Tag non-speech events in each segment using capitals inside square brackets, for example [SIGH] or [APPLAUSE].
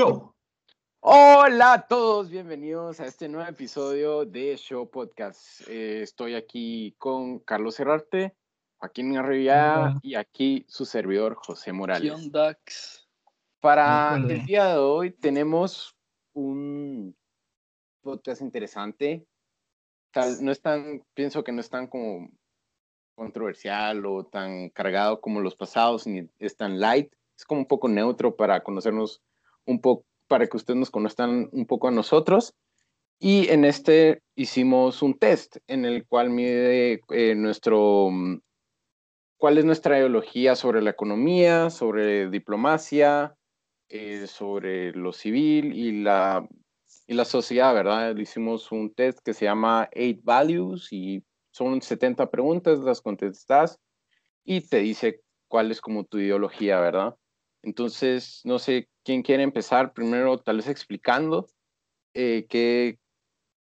Show. Hola a todos, bienvenidos a este nuevo episodio de Show Podcast. Eh, estoy aquí con Carlos Herrarte, Joaquín Arribia y aquí su servidor José Morales. Para el día de hoy tenemos un podcast interesante. Tal, no es tan, pienso que no es tan como controversial o tan cargado como los pasados, ni es tan light. Es como un poco neutro para conocernos un poco, para que ustedes nos conozcan un poco a nosotros. Y en este hicimos un test en el cual mide eh, nuestro, cuál es nuestra ideología sobre la economía, sobre diplomacia, eh, sobre lo civil y la, y la sociedad, ¿verdad? Hicimos un test que se llama Eight Values y son 70 preguntas, las contestas y te dice cuál es como tu ideología, ¿verdad? Entonces, no sé quién quiere empezar primero, tal vez explicando eh, qué,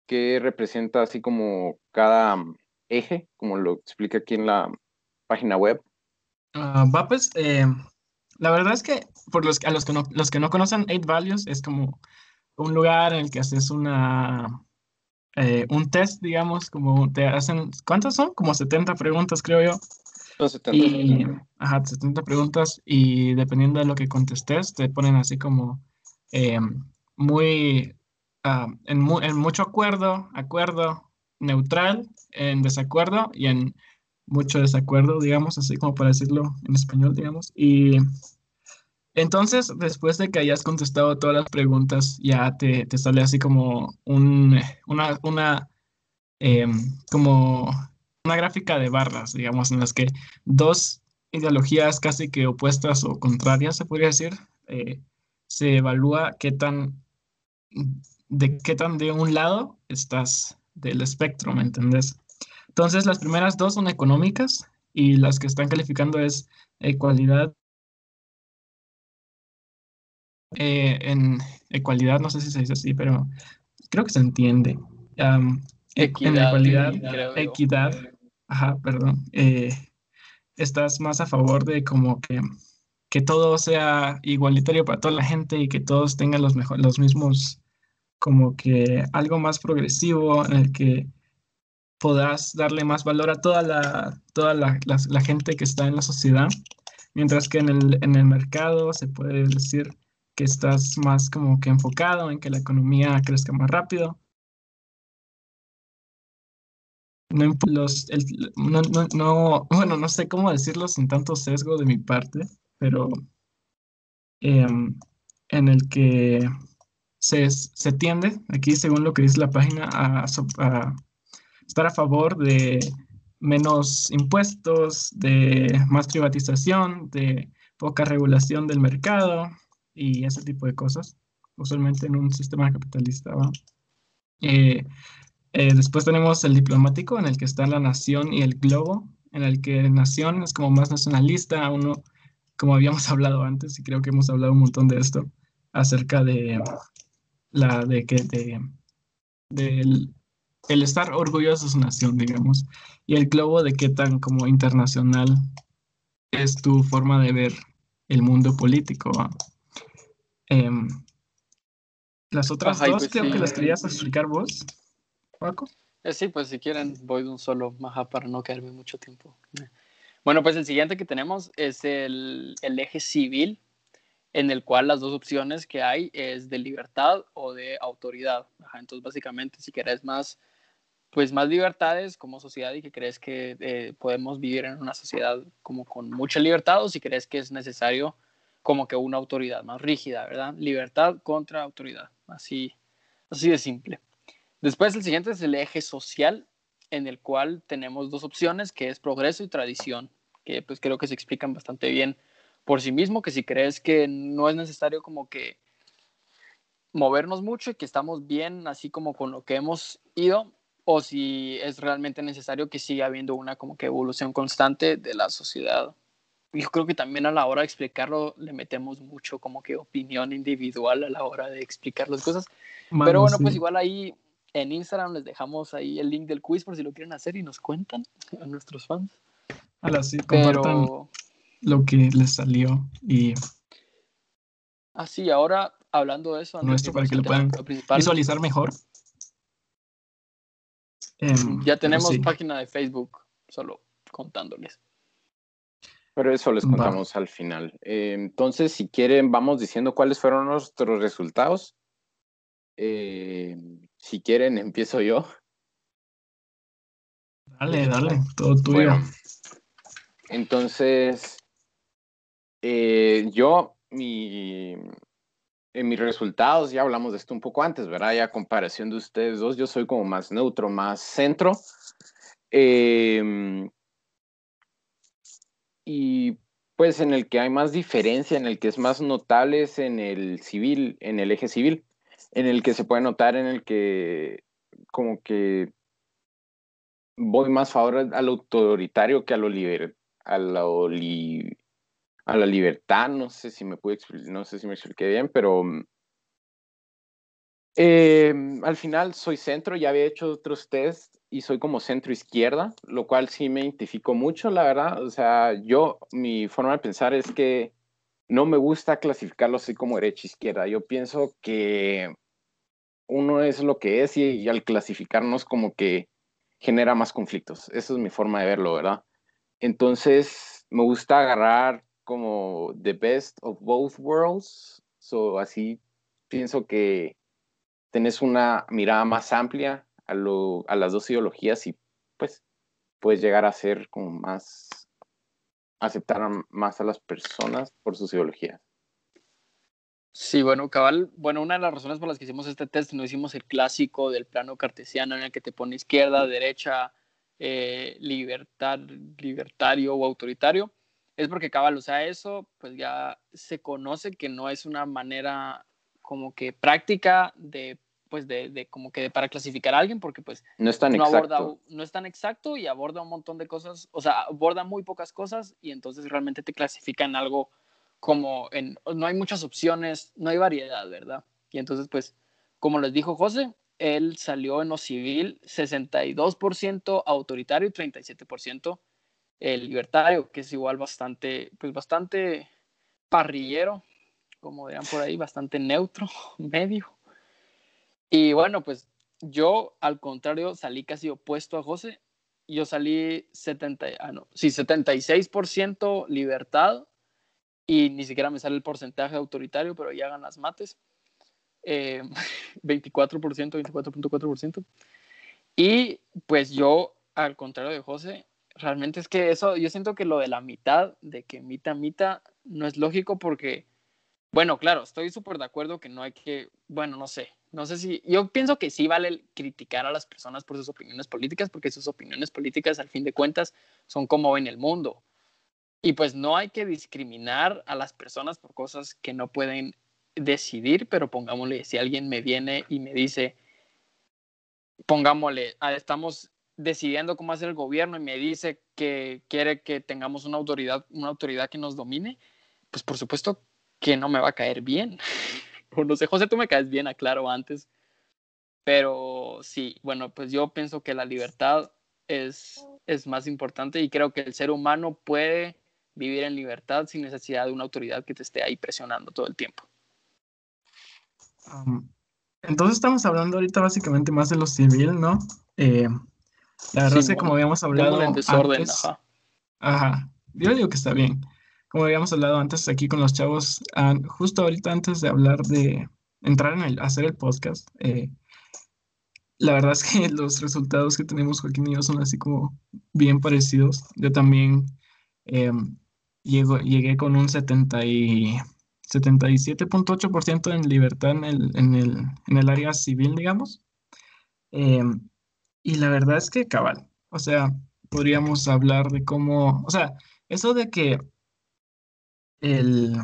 qué representa así como cada mm, eje, como lo explica aquí en la página web. Uh, pues, eh, la verdad es que por los, a los que, no, los que no conocen Eight Values, es como un lugar en el que haces una, eh, un test, digamos, como te hacen, ¿cuántas son? Como 70 preguntas, creo yo. Son 70. Y, ajá, 70 preguntas y dependiendo de lo que contestes, te ponen así como eh, muy, ah, en, en mucho acuerdo, acuerdo, neutral, en desacuerdo y en mucho desacuerdo, digamos, así como para decirlo en español, digamos. Y entonces, después de que hayas contestado todas las preguntas, ya te, te sale así como un, una, una em, como una gráfica de barras, digamos, en las que dos ideologías casi que opuestas o contrarias, se podría decir, eh, se evalúa qué tan, de qué tan de un lado estás del espectro, ¿me entendés? Entonces, las primeras dos son económicas y las que están calificando es ecualidad. Eh, en ecualidad, no sé si se dice así, pero creo que se entiende. equidad, en ecualidad, equidad, ajá, perdón. Eh, estás más a favor de como que, que todo sea igualitario para toda la gente y que todos tengan los, mejor, los mismos, como que algo más progresivo en el que podrás darle más valor a toda la, toda la, la, gente que está en la sociedad, mientras que en el, en el mercado se puede decir que estás más como que enfocado en que la economía crezca más rápido. No, los, no, no, no, bueno, no sé cómo decirlo sin tanto sesgo de mi parte, pero em, en el que se, se, tiende, aquí según lo que dice la página, a, a estar a favor de menos impuestos, de más privatización, de poca regulación del mercado y ese tipo de cosas, usualmente en un sistema capitalista. Eh, eh, después tenemos el diplomático, en el que está la nación y el globo, en el que nación es como más nacionalista, uno, como habíamos [LAUGHS] hablado antes, y creo que hemos hablado un montón de esto, acerca de la de que de, el estar orgulloso de su nación, digamos, y el globo de qué tan como internacional es tu forma de ver el mundo político. Em, las otras dos pues creo que las querías explicar vos, Paco. Eh, sí, pues si quieren voy de un solo maja para no quedarme mucho tiempo. Bueno, pues el siguiente que tenemos es el, el eje civil, en el cual las dos opciones que hay es de libertad o de autoridad. entonces, básicamente, si querés más pues más libertades como sociedad y que crees que eh, podemos vivir en una sociedad como con mucha libertad o si crees que es necesario como que una autoridad más rígida, ¿verdad? Libertad contra autoridad, así, así de simple. Después el siguiente es el eje social en el cual tenemos dos opciones que es progreso y tradición, que pues creo que se explican bastante bien por sí mismo, que si crees que no es necesario como que movernos mucho y que estamos bien así como con lo que hemos ido, o si es realmente necesario que siga habiendo una como que evolución constante de la sociedad. Yo creo que también a la hora de explicarlo le metemos mucho como que opinión individual a la hora de explicar las cosas. Pero bueno, pues igual ahí en Instagram les dejamos ahí el link del quiz por si lo quieren hacer y nos cuentan [LAUGHS] a nuestros fans. Ahora sí, compartan lo que les salió y... Así, ahora hablando de eso, nuestro para que lo puedan visualizar mejor. Em, ya tenemos página de Facebook, solo contándoles. Pero eso les contamos al final. Eh, entonces, si quieren, vamos diciendo cuáles fueron nuestros resultados. Eh, si quieren, empiezo yo. Dale, dale, todo tuyo. entonces, eh, yo, mi, en mis resultados, ya hablamos de esto un poco antes, ¿verdad? Ya comparación de ustedes dos, yo soy como más neutro, más centro. Em, y pues en el que hay más diferencia, en el que es más notable es en el civil, en el eje civil, en el que se puede notar en el que como que voy más favor al autoritario que a lo liber, a lo a la libertad, no sé si me pude no sé si me expliqué bien, pero em, al final soy centro, ya había hecho otros test y soy como centro izquierda, lo cual sí me identifico mucho, la verdad. O sea, yo, mi forma de pensar es que no me gusta clasificarlo así como derecha izquierda. Yo pienso que uno es lo que es y, al clasificarnos como que genera más conflictos. Esa es mi forma de verlo, ¿verdad? Entonces, me gusta agarrar como the best of both worlds. So, así pienso que tenés una mirada más amplia a, lo, a las dos ideologías y pues puedes llegar a ser como más, aceptar más a las personas por sus ideologías. Sí, bueno, cabal, bueno, una de las razones por las que hicimos este test, no hicimos el clásico del plano cartesiano en el que te pone izquierda, derecha, eh, libertad, libertario o autoritario, es porque cabal, o sea, eso pues ya se conoce que no es una manera como que práctica de pues de, de, como que para clasificar a alguien porque pues no es tan exacto. no es tan exacto y aborda un montón de cosas, o sea, aborda muy pocas cosas y entonces realmente te clasifica en algo como en no hay muchas opciones, no hay variedad, ¿verdad? Y entonces pues como les dijo José, él salió en lo civil 62% autoritario y 37% el libertario, que es igual bastante, pues bastante parrillero, como dirán por ahí, bastante neutro, [LAUGHS] medio. Y bueno, pues yo al contrario salí casi opuesto a José. Yo salí 70, ah, no, sí, 76% libertad y ni siquiera me sale el porcentaje autoritario, pero ya hagan las mates. [LAUGHS] 24%, 24.4%. Y pues yo, al contrario de José, realmente es que eso, yo siento que lo de la mitad, de que mitad, mitad, no es lógico porque, bueno, claro, estoy súper de acuerdo que no hay que, bueno, no sé, no sé si, yo pienso que sí vale criticar a las personas por sus opiniones políticas, porque sus opiniones políticas, al fin de cuentas, son como ven el mundo. Y pues no hay que discriminar a las personas por cosas que no pueden decidir, pero pongámosle, si alguien me viene y me dice, pongámosle, ah, estamos decidiendo cómo hacer el gobierno y me dice que quiere que tengamos una autoridad, una autoridad que nos domine, pues por supuesto que no me va a caer bien. [LAUGHS] no sé, José, tú me caes bien, aclaro antes. Pero sí, bueno, pues yo pienso que la libertad es, es más importante y creo que el ser humano puede vivir en libertad sin necesidad de una autoridad que te esté ahí presionando todo el tiempo. entonces estamos hablando ahorita básicamente más de lo civil, ¿no? Eh, la verdad es que como habíamos hablado en desorden, ajá. Ajá, yo digo que está bien. Como habíamos hablado antes aquí con los chavos, justo ahorita antes de hablar de entrar en el, hacer el podcast, eh, la verdad es que [LAUGHS] los resultados que tenemos Joaquín y yo son así como bien parecidos. Yo también em, llegué con un 70 y 77.8% en libertad en el, en, el, en el área civil, digamos. Eh, y la verdad es que cabal, o sea, podríamos hablar de cómo, o sea, eso de que el,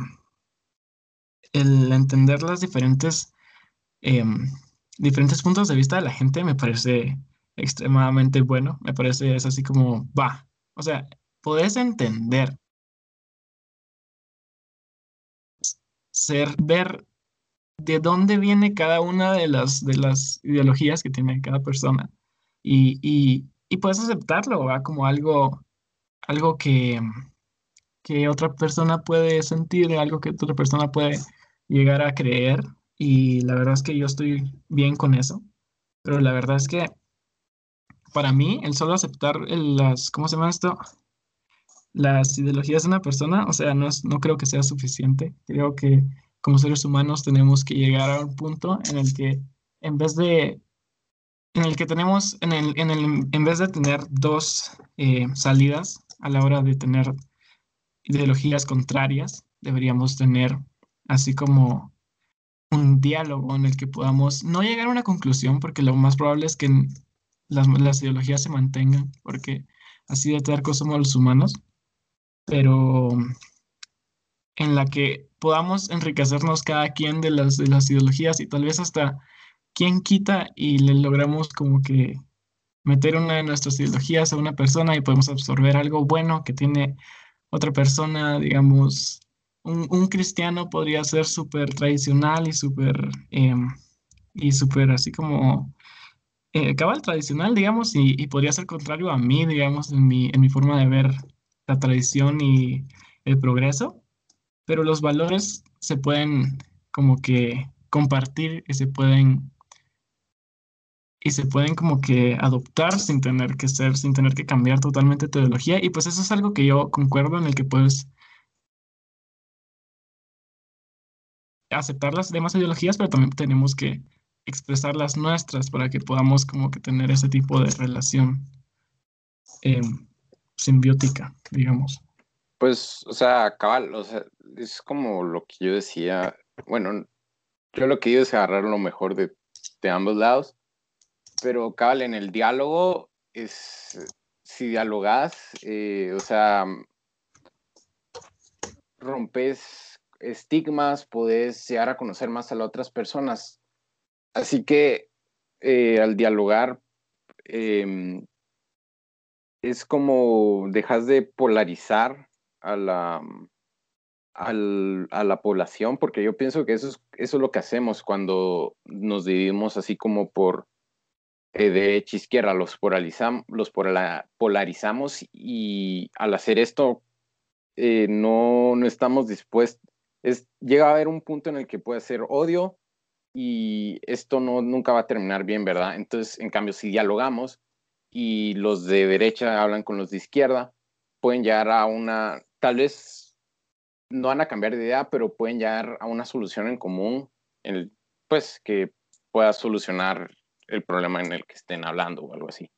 el entender las diferentes, em, diferentes puntos de vista de la gente me parece extremadamente bueno, me parece es así como, va, o sea, podés entender, ser, ver de dónde viene cada una de las, de las ideologías que tiene cada persona y, y, puedes aceptarlo ¿va? como algo, algo que, que otra persona puede sentir, algo que otra persona puede llegar a creer y la verdad es que yo estoy bien con eso, pero la verdad es que para mí el solo aceptar las, ¿cómo se llama esto? Las ideologías de una persona, o sea, no, es, no creo que sea suficiente. Creo que como seres humanos tenemos que llegar a un punto en el que en vez de en el que tenemos, en, el, en, el, en vez de tener dos eh, salidas a la hora de tener ideologías contrarias, deberíamos tener así como un diálogo en el que podamos no llegar a una conclusión, porque lo más probable es que las, las ideologías se mantengan, porque así de tercos somos los humanos, pero en la que podamos enriquecernos cada quien de las, de las ideologías y tal vez hasta quien quita y le logramos como que meter una de nuestras ideologías a una persona y podemos absorber algo bueno que tiene otra persona, digamos, un, cristiano podría ser súper tradicional y súper, em, y súper así como eh, cabal tradicional, digamos, y, podría ser contrario a mí, digamos, en mi, en mi forma de ver la tradición y el progreso, pero los valores se pueden como que compartir y se pueden y se pueden como que adoptar sin tener que ser, sin tener que cambiar totalmente tu ideología. Y pues eso es algo que yo concuerdo en el que puedes aceptar las demás ideologías, pero también tenemos que expresar las nuestras para que podamos como que tener ese tipo de relación em, simbiótica, digamos. Pues, o sea, cabal, o sea, es como lo que yo decía, bueno, yo lo que digo es agarrar lo mejor de, de ambos lados pero cabal, en el diálogo es, si dialogas, eh, o sea, rompes estigmas, puedes llegar a conocer más a las otras personas. Así que eh, al dialogar em, es como dejas de polarizar a la, a la población, porque yo pienso que eso es, eso es lo que hacemos cuando nos dividimos así como por eh, derecha izquierda, los, polarizam, los polarizamos y al hacer esto eh, no, no estamos dispuestos, es, llega a haber un punto en el que puede ser odio y esto no, nunca va a terminar bien, ¿verdad? Entonces, en cambio, si dialogamos y los de derecha hablan con los de izquierda, pueden llegar a una, tal vez no van a cambiar de idea, pero pueden llegar a una solución en común, en pues que pueda solucionar el problema en el que estén hablando o algo así.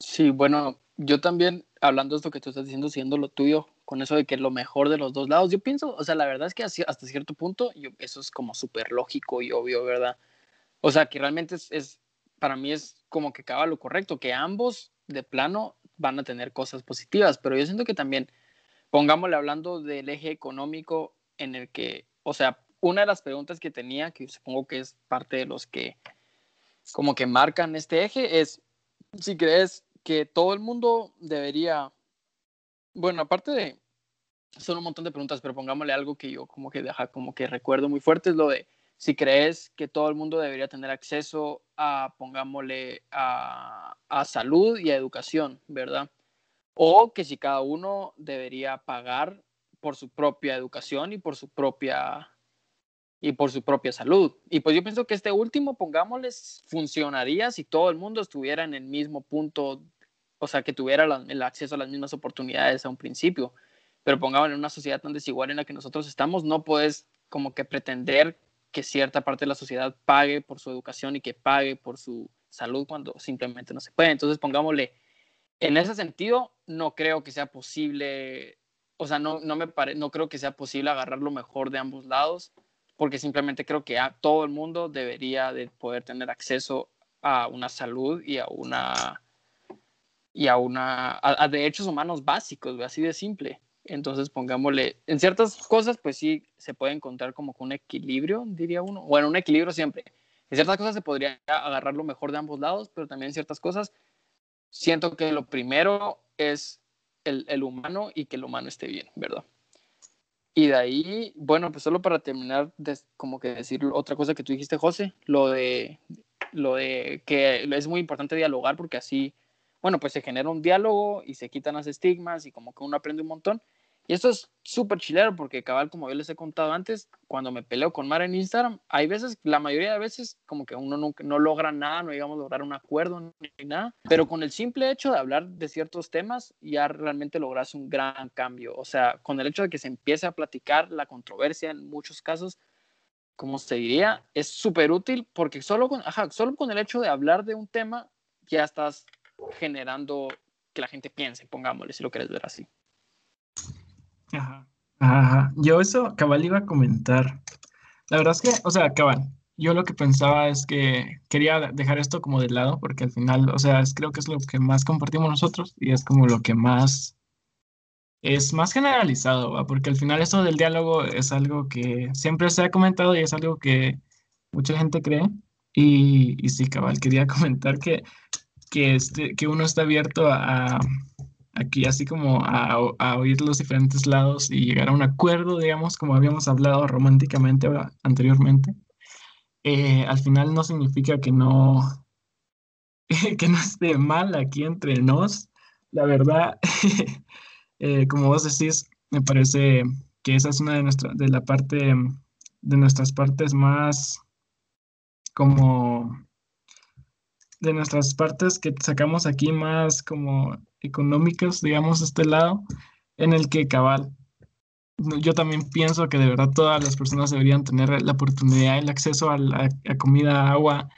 Sí, bueno, yo también, hablando de esto que tú estás diciendo, siendo lo tuyo, con eso de que lo mejor de los dos lados, yo pienso, o sea, la verdad es que hasta cierto punto eso es como súper lógico y obvio, ¿verdad? O sea, que realmente es, para mí es como que acaba lo correcto, que ambos de plano van a tener cosas positivas, pero yo siento que también, pongámosle hablando del eje económico en el que, o sea, una de las preguntas que tenía, que supongo que es parte de los que como que marcan este eje, es si crees que todo el mundo debería, bueno, aparte de, son un montón de preguntas, pero pongámosle algo que yo como que deja, como que recuerdo muy fuerte, es lo de si crees que todo el mundo debería tener acceso a, pongámosle, a, a salud y a educación, ¿verdad? O que si cada uno debería pagar por su propia educación y por su propia y por su propia salud. Y pues yo pienso que este último, pongámosles, funcionaría si todo el mundo estuviera en el mismo punto, o sea, que tuviera el acceso a las mismas oportunidades a un principio. Pero pongámosle en una sociedad tan desigual en la que nosotros estamos, no puedes como que pretender que cierta parte de la sociedad pague por su educación y que pague por su salud cuando simplemente no se puede. Entonces, pongámosle, en ese sentido, no creo que sea posible, o sea, no, no, me pare, no creo que sea posible agarrar lo mejor de ambos lados porque simplemente creo que a todo el mundo debería de poder tener acceso a una salud y a una y a una a, derechos humanos básicos, así de simple. Entonces, pongámosle, en ciertas cosas, pues sí, se puede encontrar como un equilibrio, diría uno. Bueno, un equilibrio siempre. En ciertas cosas se podría agarrar lo mejor de ambos lados, pero también en ciertas cosas siento que lo primero es el, el humano y que el humano esté bien, ¿verdad? Y de ahí, bueno, pues solo para terminar, como que decir otra cosa que tú dijiste, José, lo de, lo de que es muy importante dialogar porque así, bueno, pues se genera un diálogo y se quitan los estigmas y como que uno aprende un montón. Y esto es súper chilero porque cabal, como yo les he contado antes, cuando me peleo con Mara en Instagram, hay veces, la mayoría de veces, como que uno nunca, no logra nada, no digamos lograr un acuerdo ni nada, pero con el simple hecho de hablar de ciertos temas, ya realmente logras un gran cambio. O sea, con el hecho de que se empiece a platicar la controversia en muchos casos, como se diría, es súper útil porque solo con, solo con el hecho de hablar de un tema, ya estás generando que la gente piense, pongámosle, si lo quieres ver así. Ajá. Ajá. Yo eso, cabal, iba a comentar. La verdad es que, o sea, cabal, yo lo que pensaba es que quería dejar esto como de lado, porque al final, o sea, creo que es lo que más compartimos nosotros y es como lo que más es más generalizado, porque al final esto del diálogo es algo que siempre se ha comentado y es algo que mucha gente cree. Y, y sí, cabal, quería [LAUGHS] comentar que, que, este, que uno está abierto a, aquí así como a, oír los diferentes lados y llegar a un acuerdo, digamos, como habíamos hablado románticamente anteriormente, eh, al final no significa que no, [LAUGHS] que no esté mal aquí entre nos. La verdad, [LAUGHS] eh, como vos decís, me parece que esa es una de nuestras, de la parte, de nuestras partes más como de nuestras partes que sacamos aquí más como económicas, digamos, este lado, en el que cabal. Yo también pienso que de verdad todas las personas deberían tener la oportunidad, el acceso a, la, comida, agua,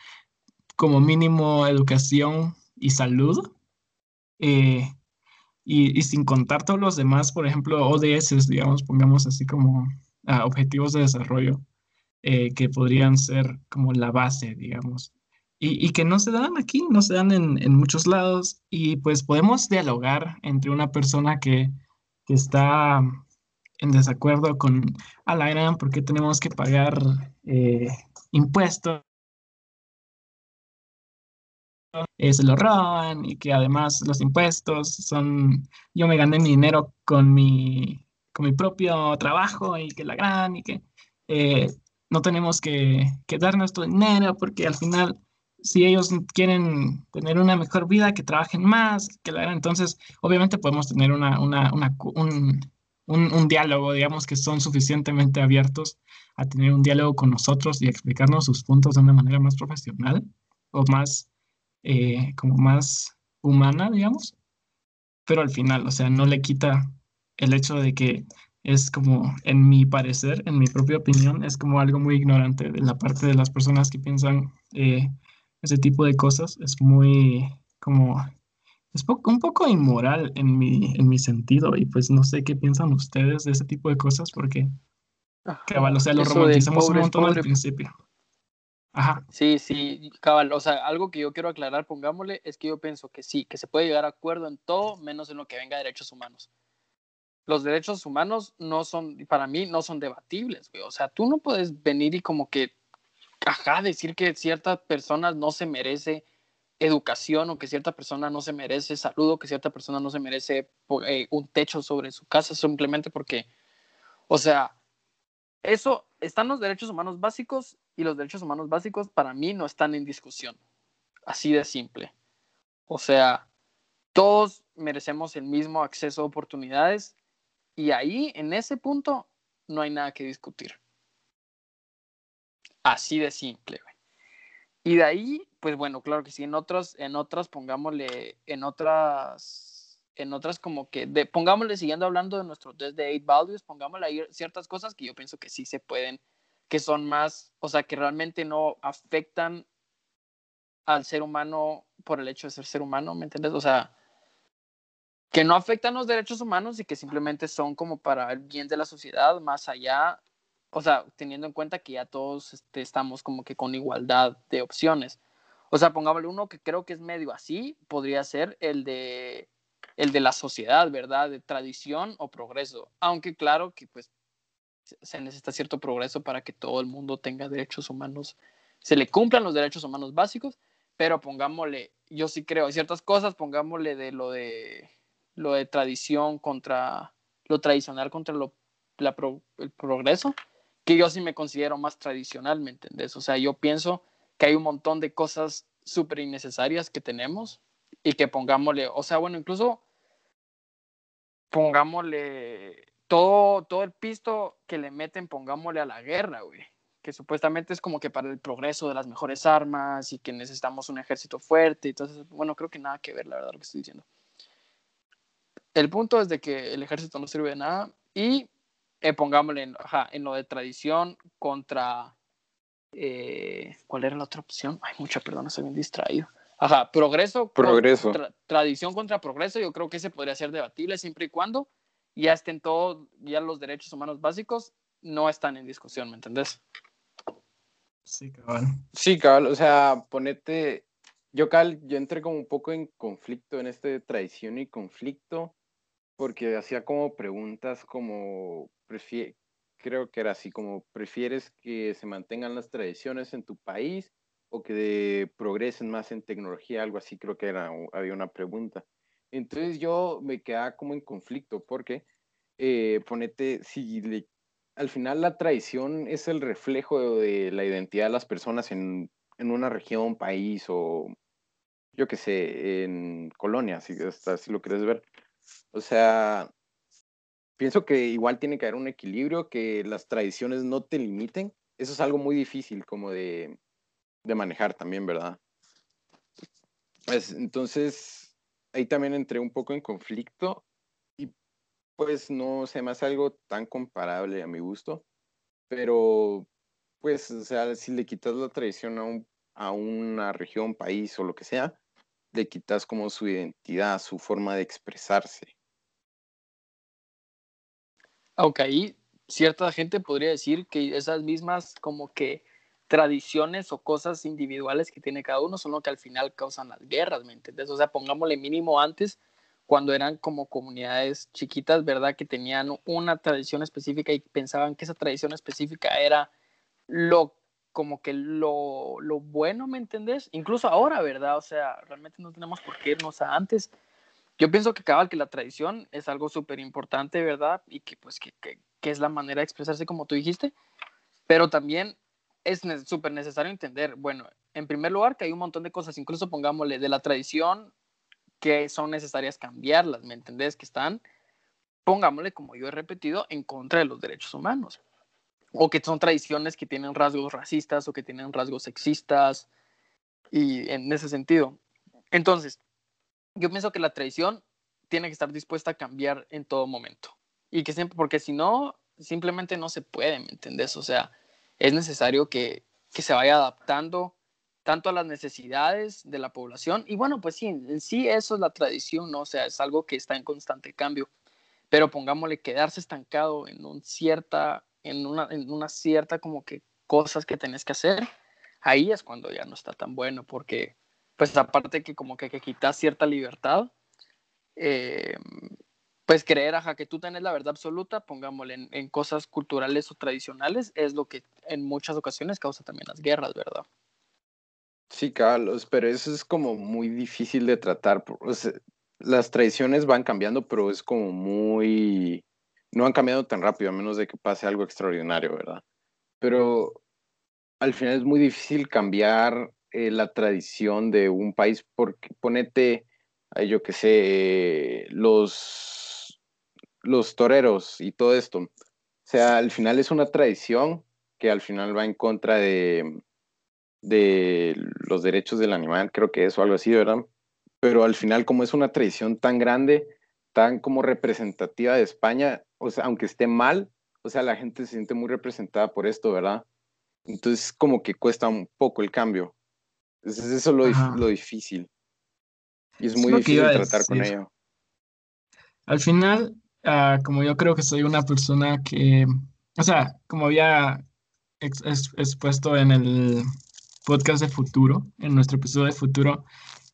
como mínimo educación y salud. Eh, y, sin contar todos los demás, por ejemplo, ODS, digamos, pongamos así como ah, objetivos de desarrollo, eh, que podrían ser como la base, digamos y, que no se dan aquí, no se dan en, muchos lados y pues podemos dialogar entre una persona que, está en desacuerdo con Alain porque tenemos que pagar eh, impuestos eh, se lo roban y que además los impuestos son, yo me gané mi dinero con mi, con mi propio trabajo y que la gran y que eh, no tenemos que, que dar nuestro dinero porque al final si ellos quieren tener una mejor vida, que trabajen más, que la entonces obviamente podemos tener una, una, una, un, un, un, diálogo, digamos, que son suficientemente abiertos a tener un diálogo con nosotros y explicarnos sus puntos de una manera más profesional o más, eh, como más humana, digamos. Pero al final, o sea, no le quita el hecho de que es como, en mi parecer, en mi propia opinión, es como algo muy ignorante de la parte de las personas que piensan eh, ese tipo de cosas es muy como es un poco inmoral en mi, en mi sentido y pues no sé qué piensan ustedes de ese tipo de cosas porque cabal, o sea, lo romantizamos un montón al principio. Ajá. Sí, sí, cabal, o sea, algo que yo quiero aclarar, pongámosle, es que yo pienso que sí, que se puede llegar a acuerdo en todo menos en lo que venga de derechos humanos. Los derechos humanos no son, para mí, no son debatibles, güey. O sea, tú no puedes venir y como que ajá, decir que ciertas personas no se merece educación o que cierta persona no se merece salud o que cierta persona no se merece eh, un techo sobre su casa simplemente porque, o sea, eso están los derechos humanos básicos y los derechos humanos básicos para mí no están en discusión. Así de simple. O sea, todos merecemos el mismo acceso a oportunidades y ahí, en ese punto, no hay nada que discutir. Así de simple, güey. Y de ahí, pues bueno, claro que sí, en otros, en otras, pongámosle, en otras, en otras como que, de, pongámosle, siguiendo hablando de nuestros desde eight values, pongámosle ahí ciertas cosas que yo pienso que sí se pueden, que son más, o sea, que realmente no afectan al ser humano por el hecho de ser ser humano, ¿me entiendes? O sea, que no afectan los derechos humanos y que simplemente son como para el bien de la sociedad, más allá o sea, teniendo en cuenta que ya todos este, estamos como que con igualdad de opciones. O sea, pongámosle uno que creo que es medio así, podría ser el de, el de la sociedad, ¿verdad? De tradición o progreso. Aunque claro que pues se necesita cierto progreso para que todo el mundo tenga derechos humanos, se le cumplan los derechos humanos básicos, pero pongámosle, yo sí creo, ciertas cosas, pongámosle de lo de lo de tradición contra lo tradicional contra lo, el progreso que yo sí me considero más tradicional, ¿me entendés? O sea, yo pienso que hay un montón de cosas súper innecesarias que tenemos y que pongámosle, o sea, bueno, incluso pongámosle todo, todo el pisto que le meten, pongámosle a la guerra, güey. Que supuestamente es como que para el progreso de las mejores armas y que necesitamos un ejército fuerte. Entonces, bueno, creo que nada que ver, la verdad, lo que estoy diciendo. El punto es de que el ejército no sirve de nada y eh, pongámosle en, en, lo de tradición contra... Eh, ¿Cuál era la otra opción? Ay, mucha perdón, estoy bien distraído. Ajá, progreso. Progreso. tradición contra progreso, yo creo que ese podría ser debatible siempre y cuando ya estén todos, ya los derechos humanos básicos no están en discusión, ¿me entendés? Sí, cabal. Sí, cabal, o sea, ponete, yo, cal, yo entré como un poco en conflicto en este tradición y conflicto, porque hacía como preguntas como, creo que era así, como, ¿prefieres que se mantengan las tradiciones en tu país o que progresen más en tecnología, algo así, creo que era, había una pregunta. Entonces yo me quedaba como en conflicto porque, eh, ponete, si al final la tradición es el reflejo de la identidad de las personas en, en una región, país o yo qué sé, en colonia, si, si lo quieres ver. O sea, pienso que igual tiene que haber un equilibrio, que las tradiciones no te limiten. Eso es algo muy difícil, como de, de manejar también, ¿verdad? Pues, entonces, ahí también entré un poco en conflicto y pues no se me hace algo tan comparable a mi gusto, pero pues, o sea, si le quitas la tradición a, un, a una región, país o lo que sea, le quitas como su identidad, su forma de expresarse. Aunque ahí cierta gente podría decir que esas mismas como que tradiciones o cosas individuales que tiene cada uno son lo que al final causan las guerras, ¿me entiendes? O sea, pongámosle mínimo antes, cuando eran como comunidades chiquitas, ¿verdad? Que tenían una tradición específica y pensaban que esa tradición específica era lo como que lo, lo bueno, ¿me entendés? Incluso ahora, ¿verdad? O sea, realmente no tenemos por qué irnos a antes. Yo pienso que cabal que la tradición es algo súper importante, ¿verdad? Y que pues que, que, que es la manera de expresarse como tú dijiste, pero también es súper necesario entender, bueno, en primer lugar que hay un montón de cosas, incluso pongámosle de la tradición que son necesarias cambiarlas, ¿me entendés? Que están, pongámosle, como yo he repetido, en contra de los derechos humanos. O que son tradiciones que tienen rasgos racistas o que tienen rasgos sexistas y en ese sentido. Entonces, yo pienso que la tradición tiene que estar dispuesta a cambiar en todo momento. Y que siempre, porque si no, simplemente no se puede, ¿me entendés? O sea, es necesario que, se vaya adaptando tanto a las necesidades de la población. Y bueno, pues sí, en, sí eso es la tradición, ¿no? O sea, es algo que está en constante cambio. Pero pongámosle quedarse estancado en un cierta, en una, en una cierta como que cosas que tenés que hacer, ahí es cuando ya no está tan bueno, porque pues aparte que como que, que quitas cierta libertad, eh, pues creer, ajá, que tú tenés la verdad absoluta, pongámosle en, cosas culturales o tradicionales, es lo que en muchas ocasiones causa también las guerras, ¿verdad? Sí, Carlos, pero eso es como muy difícil de tratar. las tradiciones van cambiando, pero es como muy... No han cambiado tan rápido, a menos de que pase algo extraordinario, ¿verdad? Pero al final es muy difícil cambiar eh, la tradición de un país porque ponete, yo qué sé, los los toreros y todo esto. O sea, al final es una tradición que al final va en contra de, de los derechos del animal, creo que es o algo así, ¿verdad? Pero al final, como es una tradición tan grande, tan como representativa de España, o sea, aunque esté mal, o sea, la gente se siente muy representada por esto, ¿verdad? Entonces, como que cuesta un poco el cambio. Entonces, eso es lo, lo difícil. Y es muy difícil tratar con ello. Al final, Ah, como yo creo que soy una persona que, o sea, como había expuesto en el podcast de futuro, en nuestro episodio de futuro,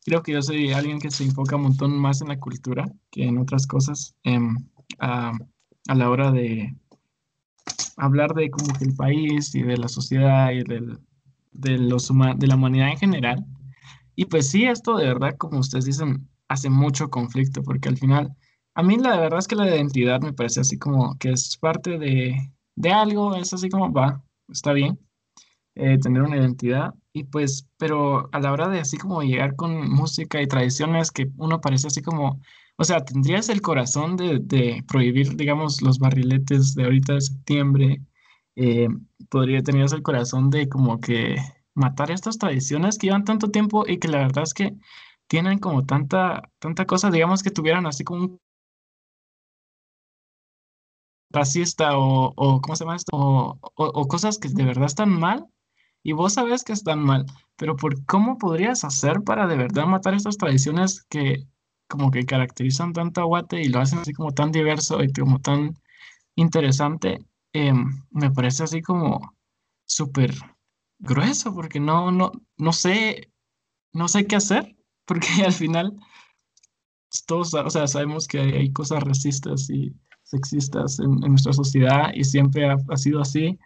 creo que yo soy alguien que se enfoca un montón más en la cultura que en otras cosas em, a, la hora de hablar de como que el país y de la sociedad y del, de, los de la humanidad en general. Y pues sí, esto de verdad, como ustedes dicen, hace mucho conflicto, porque al final a mí la verdad es que la identidad me parece así como que es parte de, algo, es así como va, está bien eh, tener una identidad, y pues, pero a la hora de así como llegar con música y tradiciones que uno parece así como, o sea, tendrías el corazón de, de prohibir, digamos, los barriletes de ahorita de septiembre, eh, podría tener el corazón de como que matar estas tradiciones que llevan tanto tiempo y que la verdad es que tienen como tanta, tanta cosa, digamos que tuvieran así como un racista o, o ¿cómo se llama esto? O, o, cosas que de verdad están mal y vos sabes que están mal, pero por cómo podrías hacer para de verdad matar estas tradiciones que como que caracterizan tanto a Guate y lo hacen así como tan diverso y como tan interesante, em, me parece así como súper grueso porque no, no, no sé, no sé qué hacer [LAUGHS] porque al final todos, o sea, sabemos que hay, cosas racistas y sexistas en, nuestra sociedad y siempre ha, ha sido así.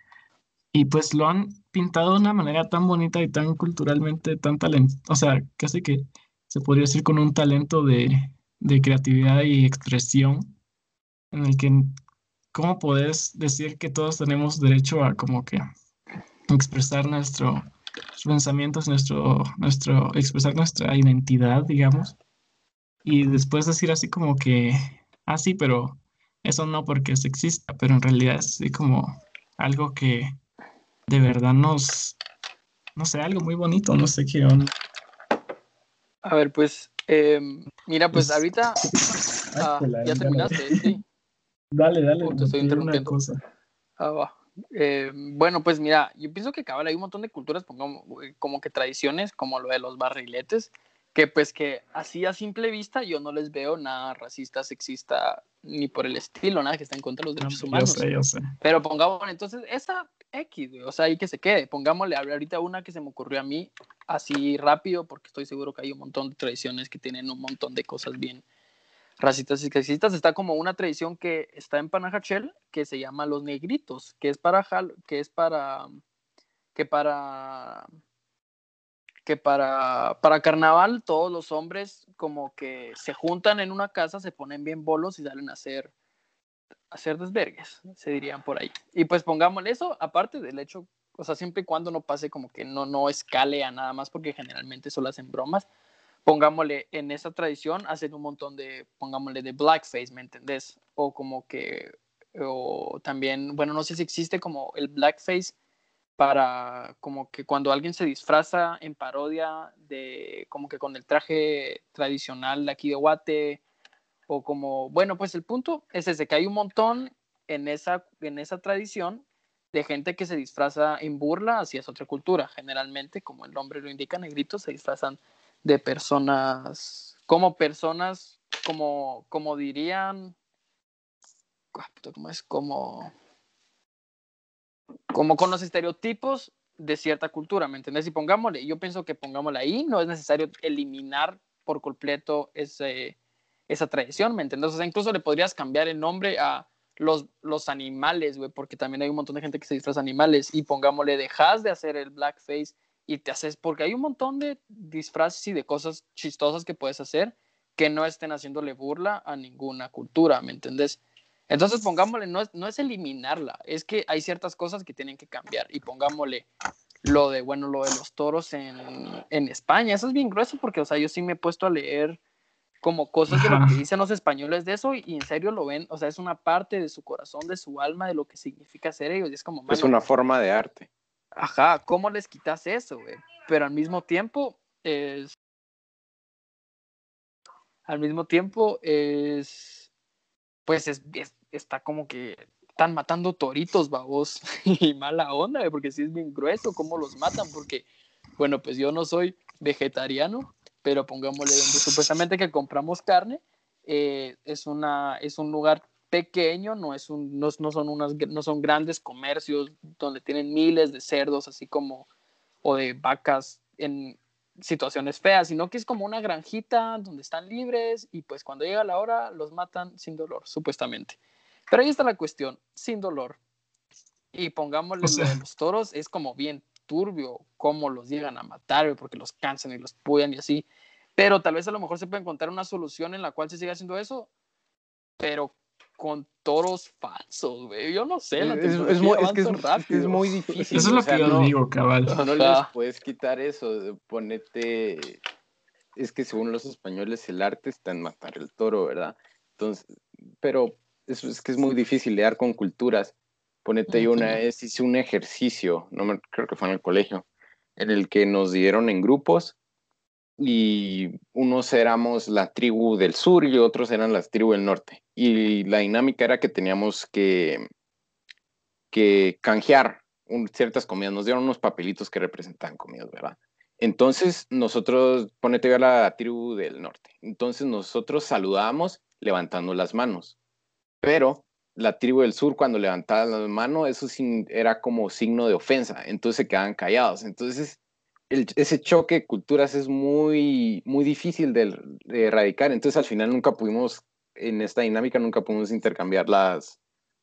Y pues lo han pintado de una manera tan bonita y tan culturalmente, tan talento, o sea, casi que se podría decir con un talento de, de creatividad y expresión, en el que, ¿cómo podés decir que todos tenemos derecho a como que expresar nuestro, nuestros pensamientos, nuestro, nuestro, expresar nuestra identidad, digamos, y después decir así como que, ah, sí, pero eso no porque es sexista, pero en realidad es así como algo que de verdad nos, no sé, algo muy bonito, no sé qué onda. A ver, pues, em, mira, pues, ahorita [LAUGHS] ah, ya terminaste, sí. Dale, dale. te estoy interrumpiendo. Cosa. Ah, va. Em, bueno, pues mira, yo pienso que cabal hay un montón de culturas, pongamos, como que tradiciones, como lo de los barriletes, que pues que así a simple vista yo no les veo nada racista, sexista, ni por el estilo, nada que está en contra de los derechos humanos. Yo sé, yo sé. Pero pongamos, entonces, esa X, o sea, ahí que se quede. Pongámosle ahorita una que se me ocurrió a mí así rápido, porque estoy seguro que hay un montón de tradiciones que tienen un montón de cosas bien racistas y sexistas. Está como una tradición que está en Panajachel, que se llama Los Negritos, que es para, que es para, que para que para, para carnaval todos los hombres como que se juntan en una casa, se ponen bien bolos y salen a hacer, a hacer desvergues, se dirían por ahí. Y pues pongámosle eso, aparte del hecho, o sea, siempre y cuando no pase como que no, no escale a nada más, porque generalmente solo hacen bromas, pongámosle en esa tradición, hacen un montón de, pongámosle de blackface, ¿me entendés? O como que, o también, bueno, no sé si existe como el blackface, para como que cuando alguien se disfraza en parodia de como que con el traje tradicional de aquí de Guate o como, bueno, pues el punto es ese, que hay un montón en esa, en esa tradición de gente que se disfraza en burla hacia otra cultura. Generalmente, como el nombre lo indica, negritos se disfrazan de personas, como personas, como, como dirían, ah, ¿cómo es? Como como con los estereotipos de cierta cultura, ¿me entendés? Y pongámosle, yo pienso que pongámosle ahí, no es necesario eliminar por completo ese, esa tradición, ¿me entendés? O sea, incluso le podrías cambiar el nombre a los, los animales, güey, porque también hay un montón de gente que se disfraza animales y pongámosle, dejas de hacer el blackface y te haces, porque hay un montón de disfraces y de cosas chistosas que puedes hacer que no estén haciéndole burla a ninguna cultura, ¿me entendés? Entonces, pongámosle, no es, no es eliminarla, es que hay ciertas cosas que tienen que cambiar y pongámosle lo de, bueno, lo de los toros en, en España. Eso es bien grueso porque, o sea, yo sí me he puesto a leer como cosas de lo que dicen los españoles de eso y, en serio lo ven, o sea, es una parte de su corazón, de su alma, de lo que significa ser ellos. Y es como... es una forma de arte. Ajá, ¿cómo les quitas eso, güey? Pero al mismo tiempo es... Al mismo tiempo es pues es, está como que están matando toritos, babos, [LAUGHS] y mala onda, porque sí es bien grueso cómo los matan, porque, bueno, pues yo no soy vegetariano, pero pongámosle supuestamente que compramos carne, eh, es, una, es un lugar pequeño, no, es un, no, no, son unas, no son grandes comercios donde tienen miles de cerdos, así como, o de vacas en, situaciones feas, sino que es como una granjita donde están libres y pues cuando llega la hora los matan sin dolor, supuestamente. Pero ahí está la cuestión, sin dolor. Y pongámosle los toros, es como bien turbio cómo los llegan a matar, porque los cansan y los puyan y así. Pero tal vez a lo mejor se puede encontrar una solución en la cual se siga haciendo eso, pero con toros falsos, güey. Yo no sé. es, es, muy, es, que es, muy difícil. Eso es lo que yo digo, cabal. No, les puedes quitar eso. Ponete. Es que según los españoles, el arte está en matar el toro, ¿verdad? Entonces, pero es, es que es muy difícil leer con culturas. Ponete, yo una vez hice un ejercicio, no me, creo que fue en el colegio, en el que nos dieron en grupos y unos éramos la tribu del sur y otros eran la tribu del norte. Y la dinámica era que teníamos que, que canjear ciertas comidas. Nos dieron unos papelitos que representaban comidas, ¿verdad? Entonces nosotros, ponete a la tribu del norte. Entonces nosotros saludamos levantando las manos. Pero la tribu del sur, cuando levantaban las manos, eso era como signo de ofensa. Entonces se quedaban callados. Entonces ese choque de culturas es muy, muy difícil de, erradicar. Entonces al final nunca pudimos, en esta dinámica nunca pudimos intercambiar las,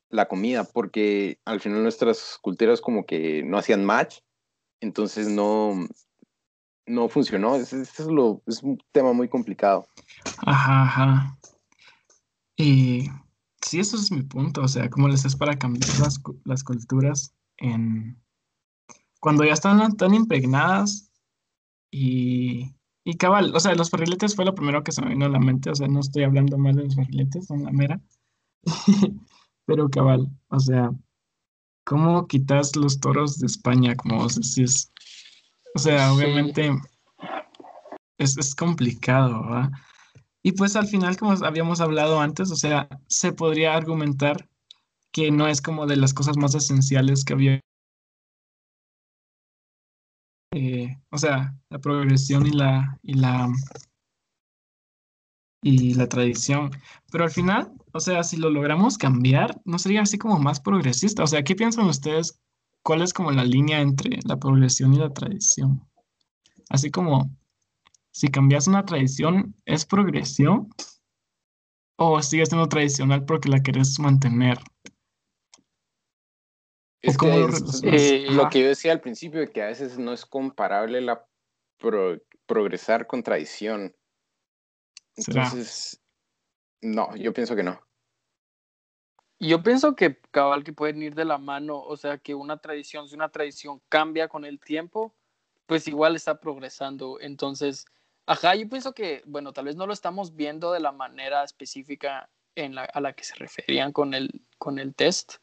la comida porque al final nuestras culturas como que no hacían match. Entonces no, no funcionó. Es, es, un tema muy complicado. Ajá, ajá. Y sí, eso es mi punto. O sea, ¿cómo les es para cambiar las, las culturas en, cuando ya están tan impregnadas y, y cabal, o sea, los barriletes fue lo primero que se me vino a la mente, o sea, no estoy hablando mal de los barriletes, son la mera, [LAUGHS] pero cabal, o sea, ¿cómo quitas los toros de España, como vos decís? O sea, obviamente es, es complicado, ¿verdad? Y pues al final, como habíamos hablado antes, o sea, se podría argumentar que no es como de las cosas más esenciales que había eh, o sea, la progresión y la, y la, y la tradición. Pero al final, o sea, si lo logramos cambiar, ¿no sería así como más progresista? O sea, ¿qué piensan ustedes? ¿Cuál es como la línea entre la progresión y la tradición? Así como, si cambias una tradición, ¿es progresión? ¿O sigue siendo tradicional porque la querés mantener? Es que eh, lo que yo decía al principio, de que a veces no es comparable la progresar con tradición. Entonces, no, yo pienso que no. Yo pienso que cabal que pueden ir de la mano, o sea, que una tradición, si una tradición cambia con el tiempo, pues igual está progresando. Entonces, ajá, yo pienso que, bueno, tal vez no lo estamos viendo de la manera específica en la, a la que se referían con el, con el test,